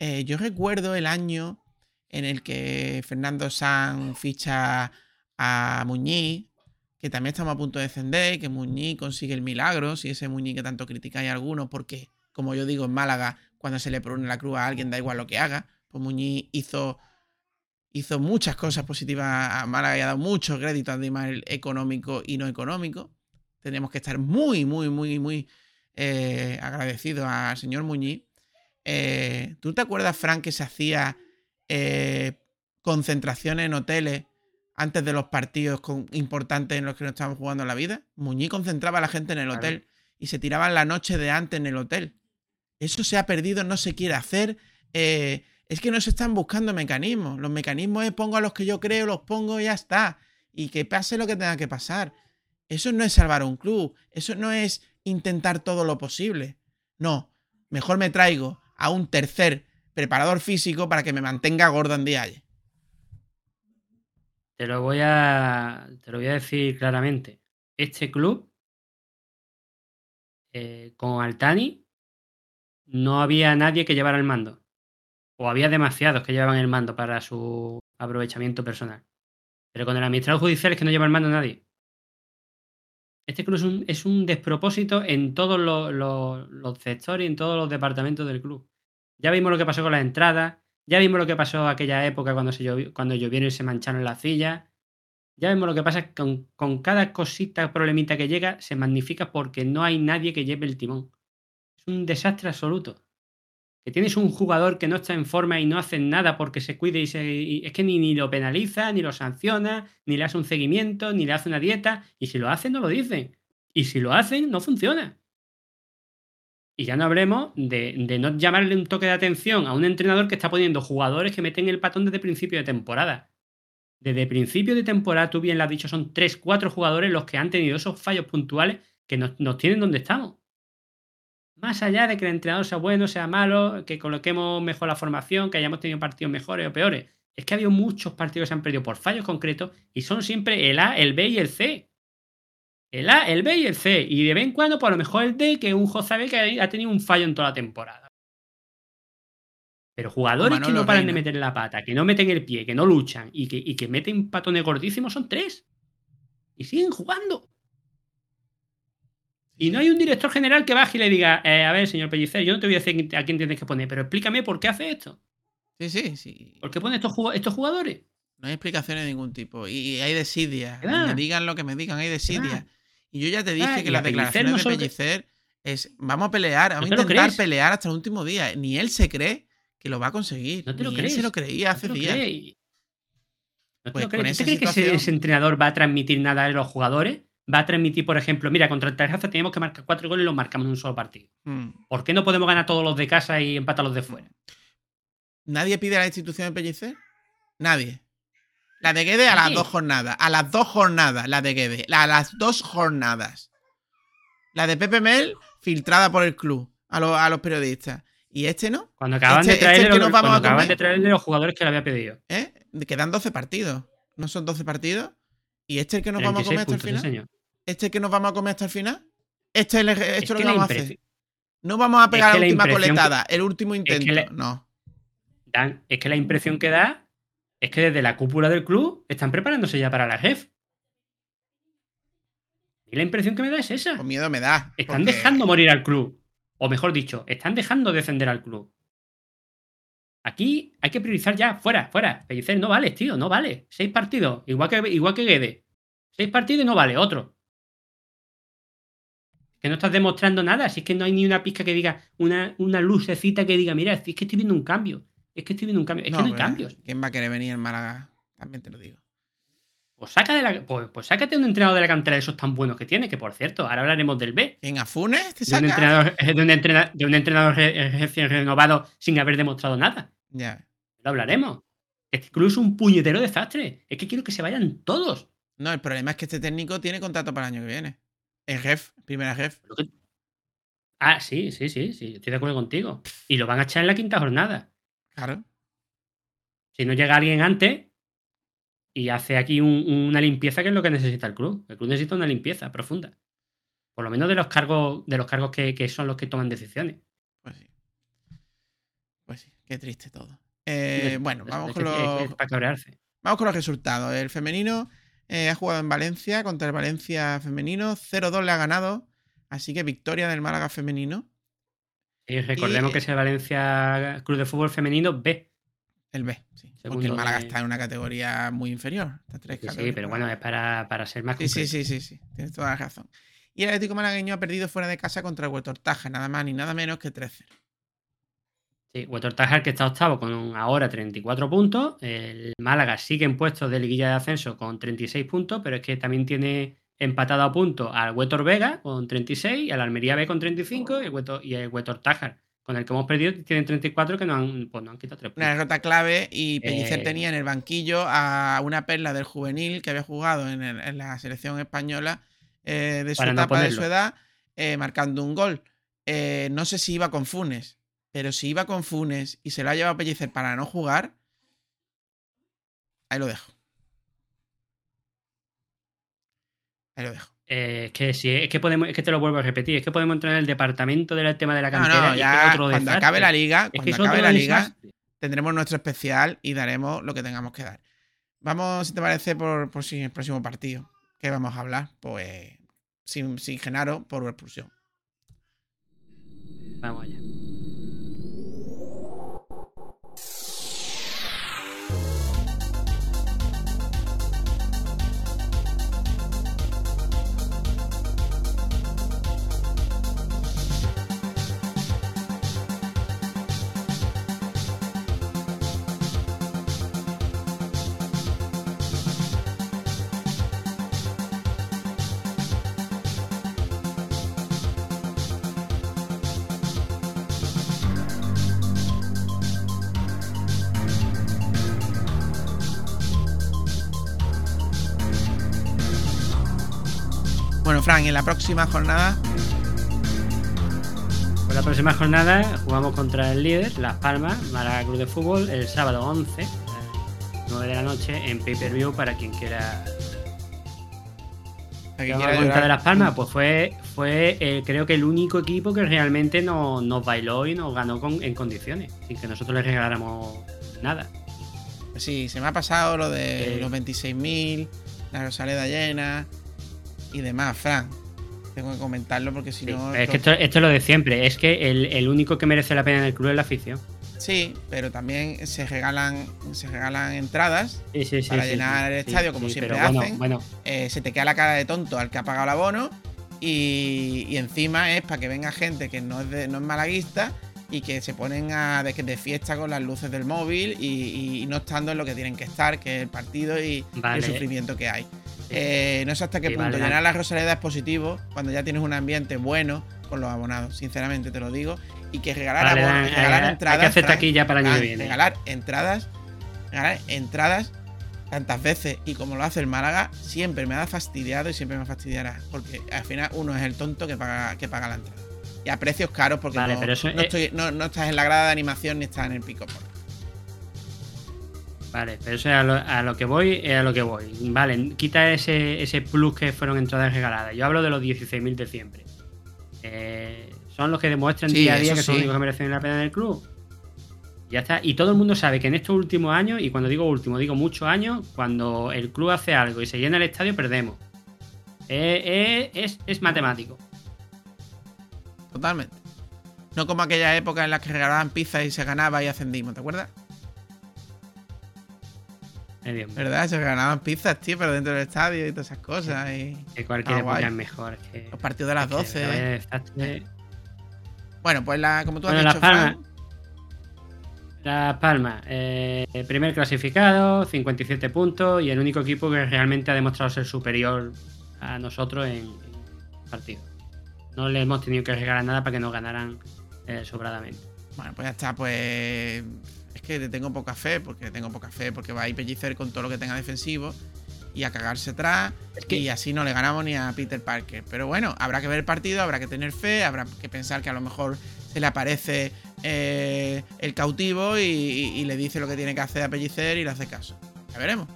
Eh, yo recuerdo el año en el que Fernando San ficha a Muñiz, que también estamos a punto de descender, que Muñiz consigue el milagro, si ese Muñiz que tanto criticáis algunos, porque, como yo digo, en Málaga, cuando se le pone la cruz a alguien, da igual lo que haga, pues Muñiz hizo, hizo muchas cosas positivas a Málaga y ha dado mucho crédito a nivel económico y no económico. Tenemos que estar muy, muy, muy, muy eh, agradecidos al señor Muñiz. Eh, ¿Tú te acuerdas, Frank, que se hacía eh, concentraciones en hoteles antes de los partidos con, importantes en los que nos estábamos jugando la vida? Muñiz concentraba a la gente en el hotel y se tiraban la noche de antes en el hotel. Eso se ha perdido, no se quiere hacer. Eh, es que no se están buscando mecanismos. Los mecanismos es pongo a los que yo creo, los pongo y ya está. Y que pase lo que tenga que pasar. Eso no es salvar un club. Eso no es intentar todo lo posible. No. Mejor me traigo a un tercer preparador físico para que me mantenga gordo en día. Te lo voy a. Te lo voy a decir claramente. Este club. eh, con Altani. No había nadie que llevara el mando. O había demasiados que llevaban el mando para su aprovechamiento personal. Pero con el administrador judicial es que no lleva el mando nadie. Este club es un, es un despropósito en todos los, los- sectores y en todos los departamentos del club. Ya vimos lo que pasó con las entradas. Ya vimos lo que pasó aquella época cuando, se cuando llovieron y se mancharon las sillas. Ya vemos lo que pasa con, con cada cosita, problemita que llega, se magnifica porque no hay nadie que lleve el timón. Es un desastre absoluto. Que tienes un jugador que no está en forma y no hace nada porque se cuide y, se, es que ni, ni lo penaliza, ni lo sanciona, ni le hace un seguimiento, ni le hace una dieta. Y si lo hacen, no lo dicen. Y si lo hacen, no funciona. Y ya no hablemos de, de no llamarle un toque de atención a un entrenador que está poniendo jugadores que meten el patón desde principio de temporada. Desde principio de temporada, tú bien lo has dicho, son 3, 4 jugadores los que han tenido esos fallos puntuales que nos, nos tienen donde estamos. Más allá de que el entrenador sea bueno, sea malo, que coloquemos mejor la formación, que hayamos tenido partidos mejores o peores. Es que ha habido muchos partidos que se han perdido por fallos concretos y son siempre el A, el B y el C. El A, el B y el C. Y de vez en cuando, por lo mejor el D, que un José B que ha tenido un fallo en toda la temporada. Pero jugadores que no paran de meter la pata, que no meten el pie, que no luchan y que, y que meten patones gordísimos son tres. Y siguen jugando. Y no hay un director general que baje y le diga, eh, a ver, señor Pellicer, yo no te voy a decir a quién tienes que poner, pero explícame por qué hace esto. Sí, sí, sí. ¿Por qué pone estos, estos jugadores? No hay explicaciones de ningún tipo. Y hay desidia. Me digan lo que me digan, hay desidia. Y yo ya te dije que las declaraciones no de que- Pellicer es vamos a pelear, vamos a intentar pelear hasta el último día. Ni él se cree que lo va a conseguir. No te lo Ni crees. él se lo creía No hace te lo días. crees. ¿No te Pues lo con crees? ¿Tú crees que ese, ese entrenador va a transmitir nada a los jugadores? Va a transmitir, por ejemplo, mira, contra el Tarraza tenemos que marcar cuatro goles y los marcamos en un solo partido. Mm. ¿Por qué no podemos ganar todos los de casa y empatar los de fuera? ¿Nadie pide a la institución de Pellicer? Nadie. La de Guede a las dos jornadas. A las dos jornadas, la de Guede. La- a las dos jornadas. La de Pepe Mel, filtrada por el club a, los- a los periodistas. ¿Y este no? Cuando acaban Este- de este traerle es el que los, nos vamos cuando acaban de traerle los jugadores que le había pedido. ¿Eh? Quedan 12 partidos. ¿No son 12 partidos? ¿Y este es el que nos vamos a 36 comer hasta el final? señor. ¿Este es que nos vamos a comer hasta el final? ¿Este es, el- esto es Es lo que vamos a hacer? No vamos a pegar que la la última que- coletada, el último intento. la- No. Dan, es que la impresión que da es que desde la cúpula del club están preparándose ya para la jefe. Y la impresión que me da es esa. Con miedo me da. Están porque- dejando morir al club. O mejor dicho, están dejando defender al club. Aquí hay que priorizar ya, fuera, fuera. Pellicer, no vale, tío, no vale. Seis partidos, igual que, igual que Guede. Seis partidos y no vale, otro. Que no estás demostrando nada, si es que no hay ni una pizca que diga, una, una lucecita que diga, mira, es que estoy viendo un cambio. Es que estoy viendo un cambio. Es No, que no hay cambios. ¿Quién va a querer venir en Málaga? También te lo digo. Pues, saca de la, pues, pues sácate un entrenador de la cantera de esos tan buenos que tiene, que por cierto, ahora hablaremos del B. ¿En Afunes te de un entrenador, eh, de un entrenador, de un entrenador re- recién renovado sin haber demostrado nada. Ya. Lo hablaremos. Este club es un puñetero desastre. Es que quiero que se vayan todos. No, el problema es que este técnico tiene contrato para el año que viene. Es jefe, primera jefe. Ah, sí, sí, sí, sí. Estoy de acuerdo contigo. Y lo van a echar en la quinta jornada. Claro. Si no llega alguien antes y hace aquí un- una limpieza, que es lo que necesita el club. El club necesita una limpieza profunda. Por lo menos de los cargos, de los cargos que, que son los que toman decisiones. Pues sí. Pues sí, qué triste todo. Eh, bueno, vamos con los. Vamos con los resultados. El femenino eh, ha jugado en Valencia contra el Valencia femenino. 0-2 le ha ganado. Así que victoria del Málaga femenino. Y recordemos Y- que es el Valencia Club de Fútbol Femenino B. El B, sí. Porque el Málaga de- está en una categoría muy inferior. Está tres Sí, sí, pero bueno, es para, para ser más Sí, sí, sí, sí, sí. Tienes toda la razón. Y el Atlético Malagueño ha perdido fuera de casa contra el Huetortaja, nada más ni nada menos que 13. Sí, Huetor Tajar, que está octavo con ahora 34 puntos. El Málaga sigue en puestos de liguilla de ascenso con 36 puntos, pero es que también tiene empatado a punto al Huetor Vega con 36, al Almería B con 35 y el Huetor, y el Huetor Tajar, con el que hemos perdido, tienen 34 que nos han, pues nos han quitado 3 puntos. Una derrota clave y Pellicer Eh. tenía en el banquillo a una perla del juvenil que había jugado en, el- en la selección española eh, de su Para no etapa de su edad, eh, marcando un gol. No sé si iba con Funes, pero si iba con Funes y se lo ha llevado Pellicer para no jugar, ahí lo dejo. Ahí lo dejo. Eh, es que sí, es que podemos, es que te lo vuelvo a repetir, es que podemos entrar en el departamento del tema de la No, cantera y es que otro cuando acabe la liga, Es que cuando acabe la liga, tendremos nuestro especial y daremos lo que tengamos que dar. Vamos, si te parece, por, por si el próximo partido. ¿Qué vamos a hablar? Pues sin, sin Genaro por expulsión. Vamos allá. Fran, en la próxima jornada, Pues la próxima jornada jugamos contra el líder, Las Palmas, Málaga Club de Fútbol, el sábado 11, eh, 9 de la noche, en pay-per-view para quien quiera. ¿a ¿Qué quien quiera a contar llorar? de Las Palmas? Pues fue, fue eh, creo que el único equipo que realmente no- nos bailó y nos ganó con- en condiciones, sin que nosotros le regaláramos nada. Sí, se me ha pasado lo de Eh. los 26.000, la Rosaleda llena y demás, Fran. Tengo que comentarlo porque si Sí, no. es que esto, esto es lo de siempre, es que el, el único que merece la pena en el club es la afición. Sí, pero también se regalan, se regalan entradas Sí, sí, sí, para llenar el estadio como siempre bueno, hacen. bueno, Eh, se te queda la cara de tonto al que ha pagado el abono y, y encima es para que venga gente que no es, de- no es malaguista y que se ponen a, de, de fiesta con las luces del móvil y, y- no estando en lo que tienen que estar, que es el partido y, el sufrimiento que hay. Eh, no sé hasta qué Sí, punto vale, llenar la Rosaleda es positivo cuando ya tienes un ambiente bueno con los abonados, sinceramente te lo digo. Y que regalar, Vale, abonos- regalar hay entradas. que hacer para el año viene. Regalar entradas, regalar entradas tantas veces y como lo hace el Málaga, siempre me ha fastidiado y siempre me fastidiará. Porque al final uno es el tonto que paga, que paga la entrada. Y a precios caros porque Vale, no, pero eso no, es- estoy- no- no estás en la grada de animación ni estás en el pico. Vale, pero eso es a lo, a lo que voy, es a lo que voy. Vale, quita ese, ese plus que fueron entradas regaladas. Yo hablo de los 16.000 de siempre. Eh, son los que demuestran Sí, día a día que son los únicos que merecen la pena en el club. Ya está. Y todo el mundo sabe que en estos últimos años, y cuando digo último, digo muchos años, cuando el club hace algo y se llena el estadio, perdemos. Eh, eh, es, es matemático. Totalmente. No como aquella época en la que regalaban pizza y se ganaba y ascendimos, ¿te acuerdas? Eh. ¿Verdad? Se regalaban pizzas, tío, pero dentro del estadio y todas esas cosas. Y... Que cualquier Ah, es mejor. que- Los partidos de las es que 12. vaya desastre. Bueno, pues la, como tú has Bueno, dicho, Las Palmas. Fran, Las Palmas, eh, primer clasificado, 57 puntos y el único equipo que realmente ha demostrado ser superior a nosotros en, en partido. No le hemos tenido que regalar nada para que nos ganaran eh, sobradamente. Bueno, pues ya está, pues. Es que le tengo poca fe, porque le tengo poca fe, porque va a ir Pellicer con todo lo que tenga defensivo y a cagarse atrás. Y así no le ganamos ni a Peter Parker. Pero bueno, habrá que ver el partido, habrá que tener fe, habrá que pensar que a lo mejor se le aparece eh, el cautivo y, y le dice lo que tiene que hacer a Pellicer y le hace caso. Ya veremos.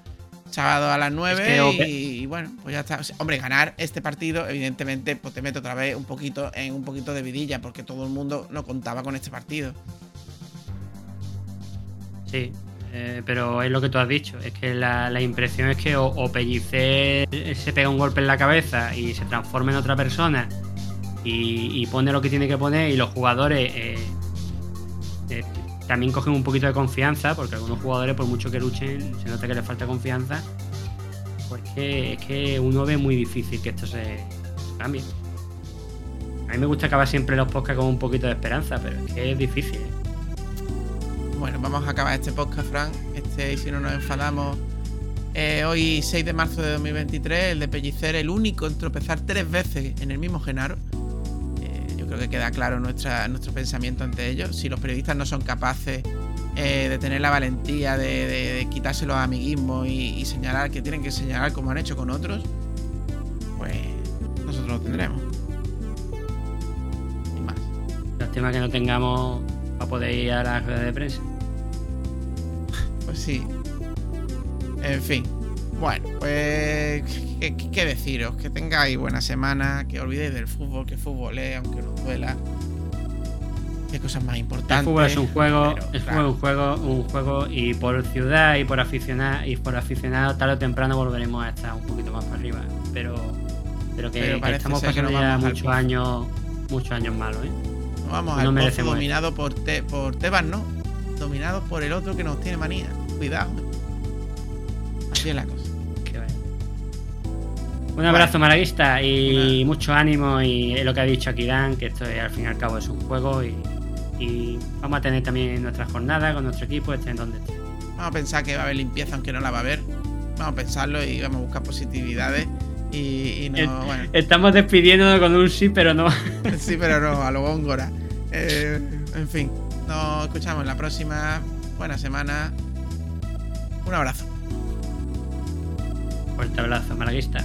Sábado a las 9 Es que, ok. y, y bueno, pues ya está. O sea, hombre, ganar este partido, evidentemente, pues te mete otra vez un poquito en un poquito de vidilla, porque todo el mundo no contaba con este partido. Sí, eh, pero es lo que tú has dicho. Es que la, la impresión es que o, o Pellicer se pega un golpe en la cabeza y se transforma en otra persona y, pone lo que tiene que poner y los jugadores eh, eh, también cogen un poquito de confianza porque algunos jugadores por mucho que luchen se nota que les falta confianza. Pues que, es que uno ve muy difícil que esto se cambie. A mí me gusta acabar siempre los podcasts con un poquito de esperanza, pero es que es difícil. Bueno, vamos a acabar este podcast, Frank. Este, y si no nos enfadamos. Eh, hoy, 6 de marzo de 2023, el de Pellicer, el único en tropezar tres veces en el mismo Genaro. Eh, yo creo que queda claro nuestra, nuestro pensamiento ante ello. Si los periodistas no son capaces eh, de tener la valentía de, de- de quitarse los amiguismos y, señalar que tienen que señalar como han hecho con otros, pues nosotros lo tendremos. Lástima que no tengamos para poder ir a la rueda de prensa. Pues sí. En fin. Bueno, pues. ¿qué, deciros? Que tengáis buena semana, que olvidéis del fútbol, que fútbol es, aunque nos duela. Qué cosas más importantes. El fútbol es un juego, pero, el claro, fútbol es un juego, un juego y por ciudad y por aficionado y por aficionado tarde o temprano volveremos a estar un poquito más para arriba. Pero, pero que, Pero que parece estamos que pasando ya muchos años, muchos años malos, ¿eh? Vamos no al pozo dominado por, Te- por Tebas, ¿no? Dominados por el otro que nos tiene manía. Cuidado. Así es la cosa. Un abrazo malaguista y mucho ánimo y es lo que ha dicho aquí Dan, que esto es, al fin y al cabo es un juego y, y vamos a tener también nuestra jornada con nuestro equipo, estén donde esté. Vamos a pensar que va a haber limpieza aunque no la va a haber. Vamos a pensarlo y vamos a buscar positividades. Y, y no, Eh, bueno. Estamos despidiéndonos con un sí, pero no. Sí, pero no, a lo Góngora. Eh, en fin, nos escuchamos en la próxima. Buena semana. Un abrazo. Fuerte abrazo, malaguista.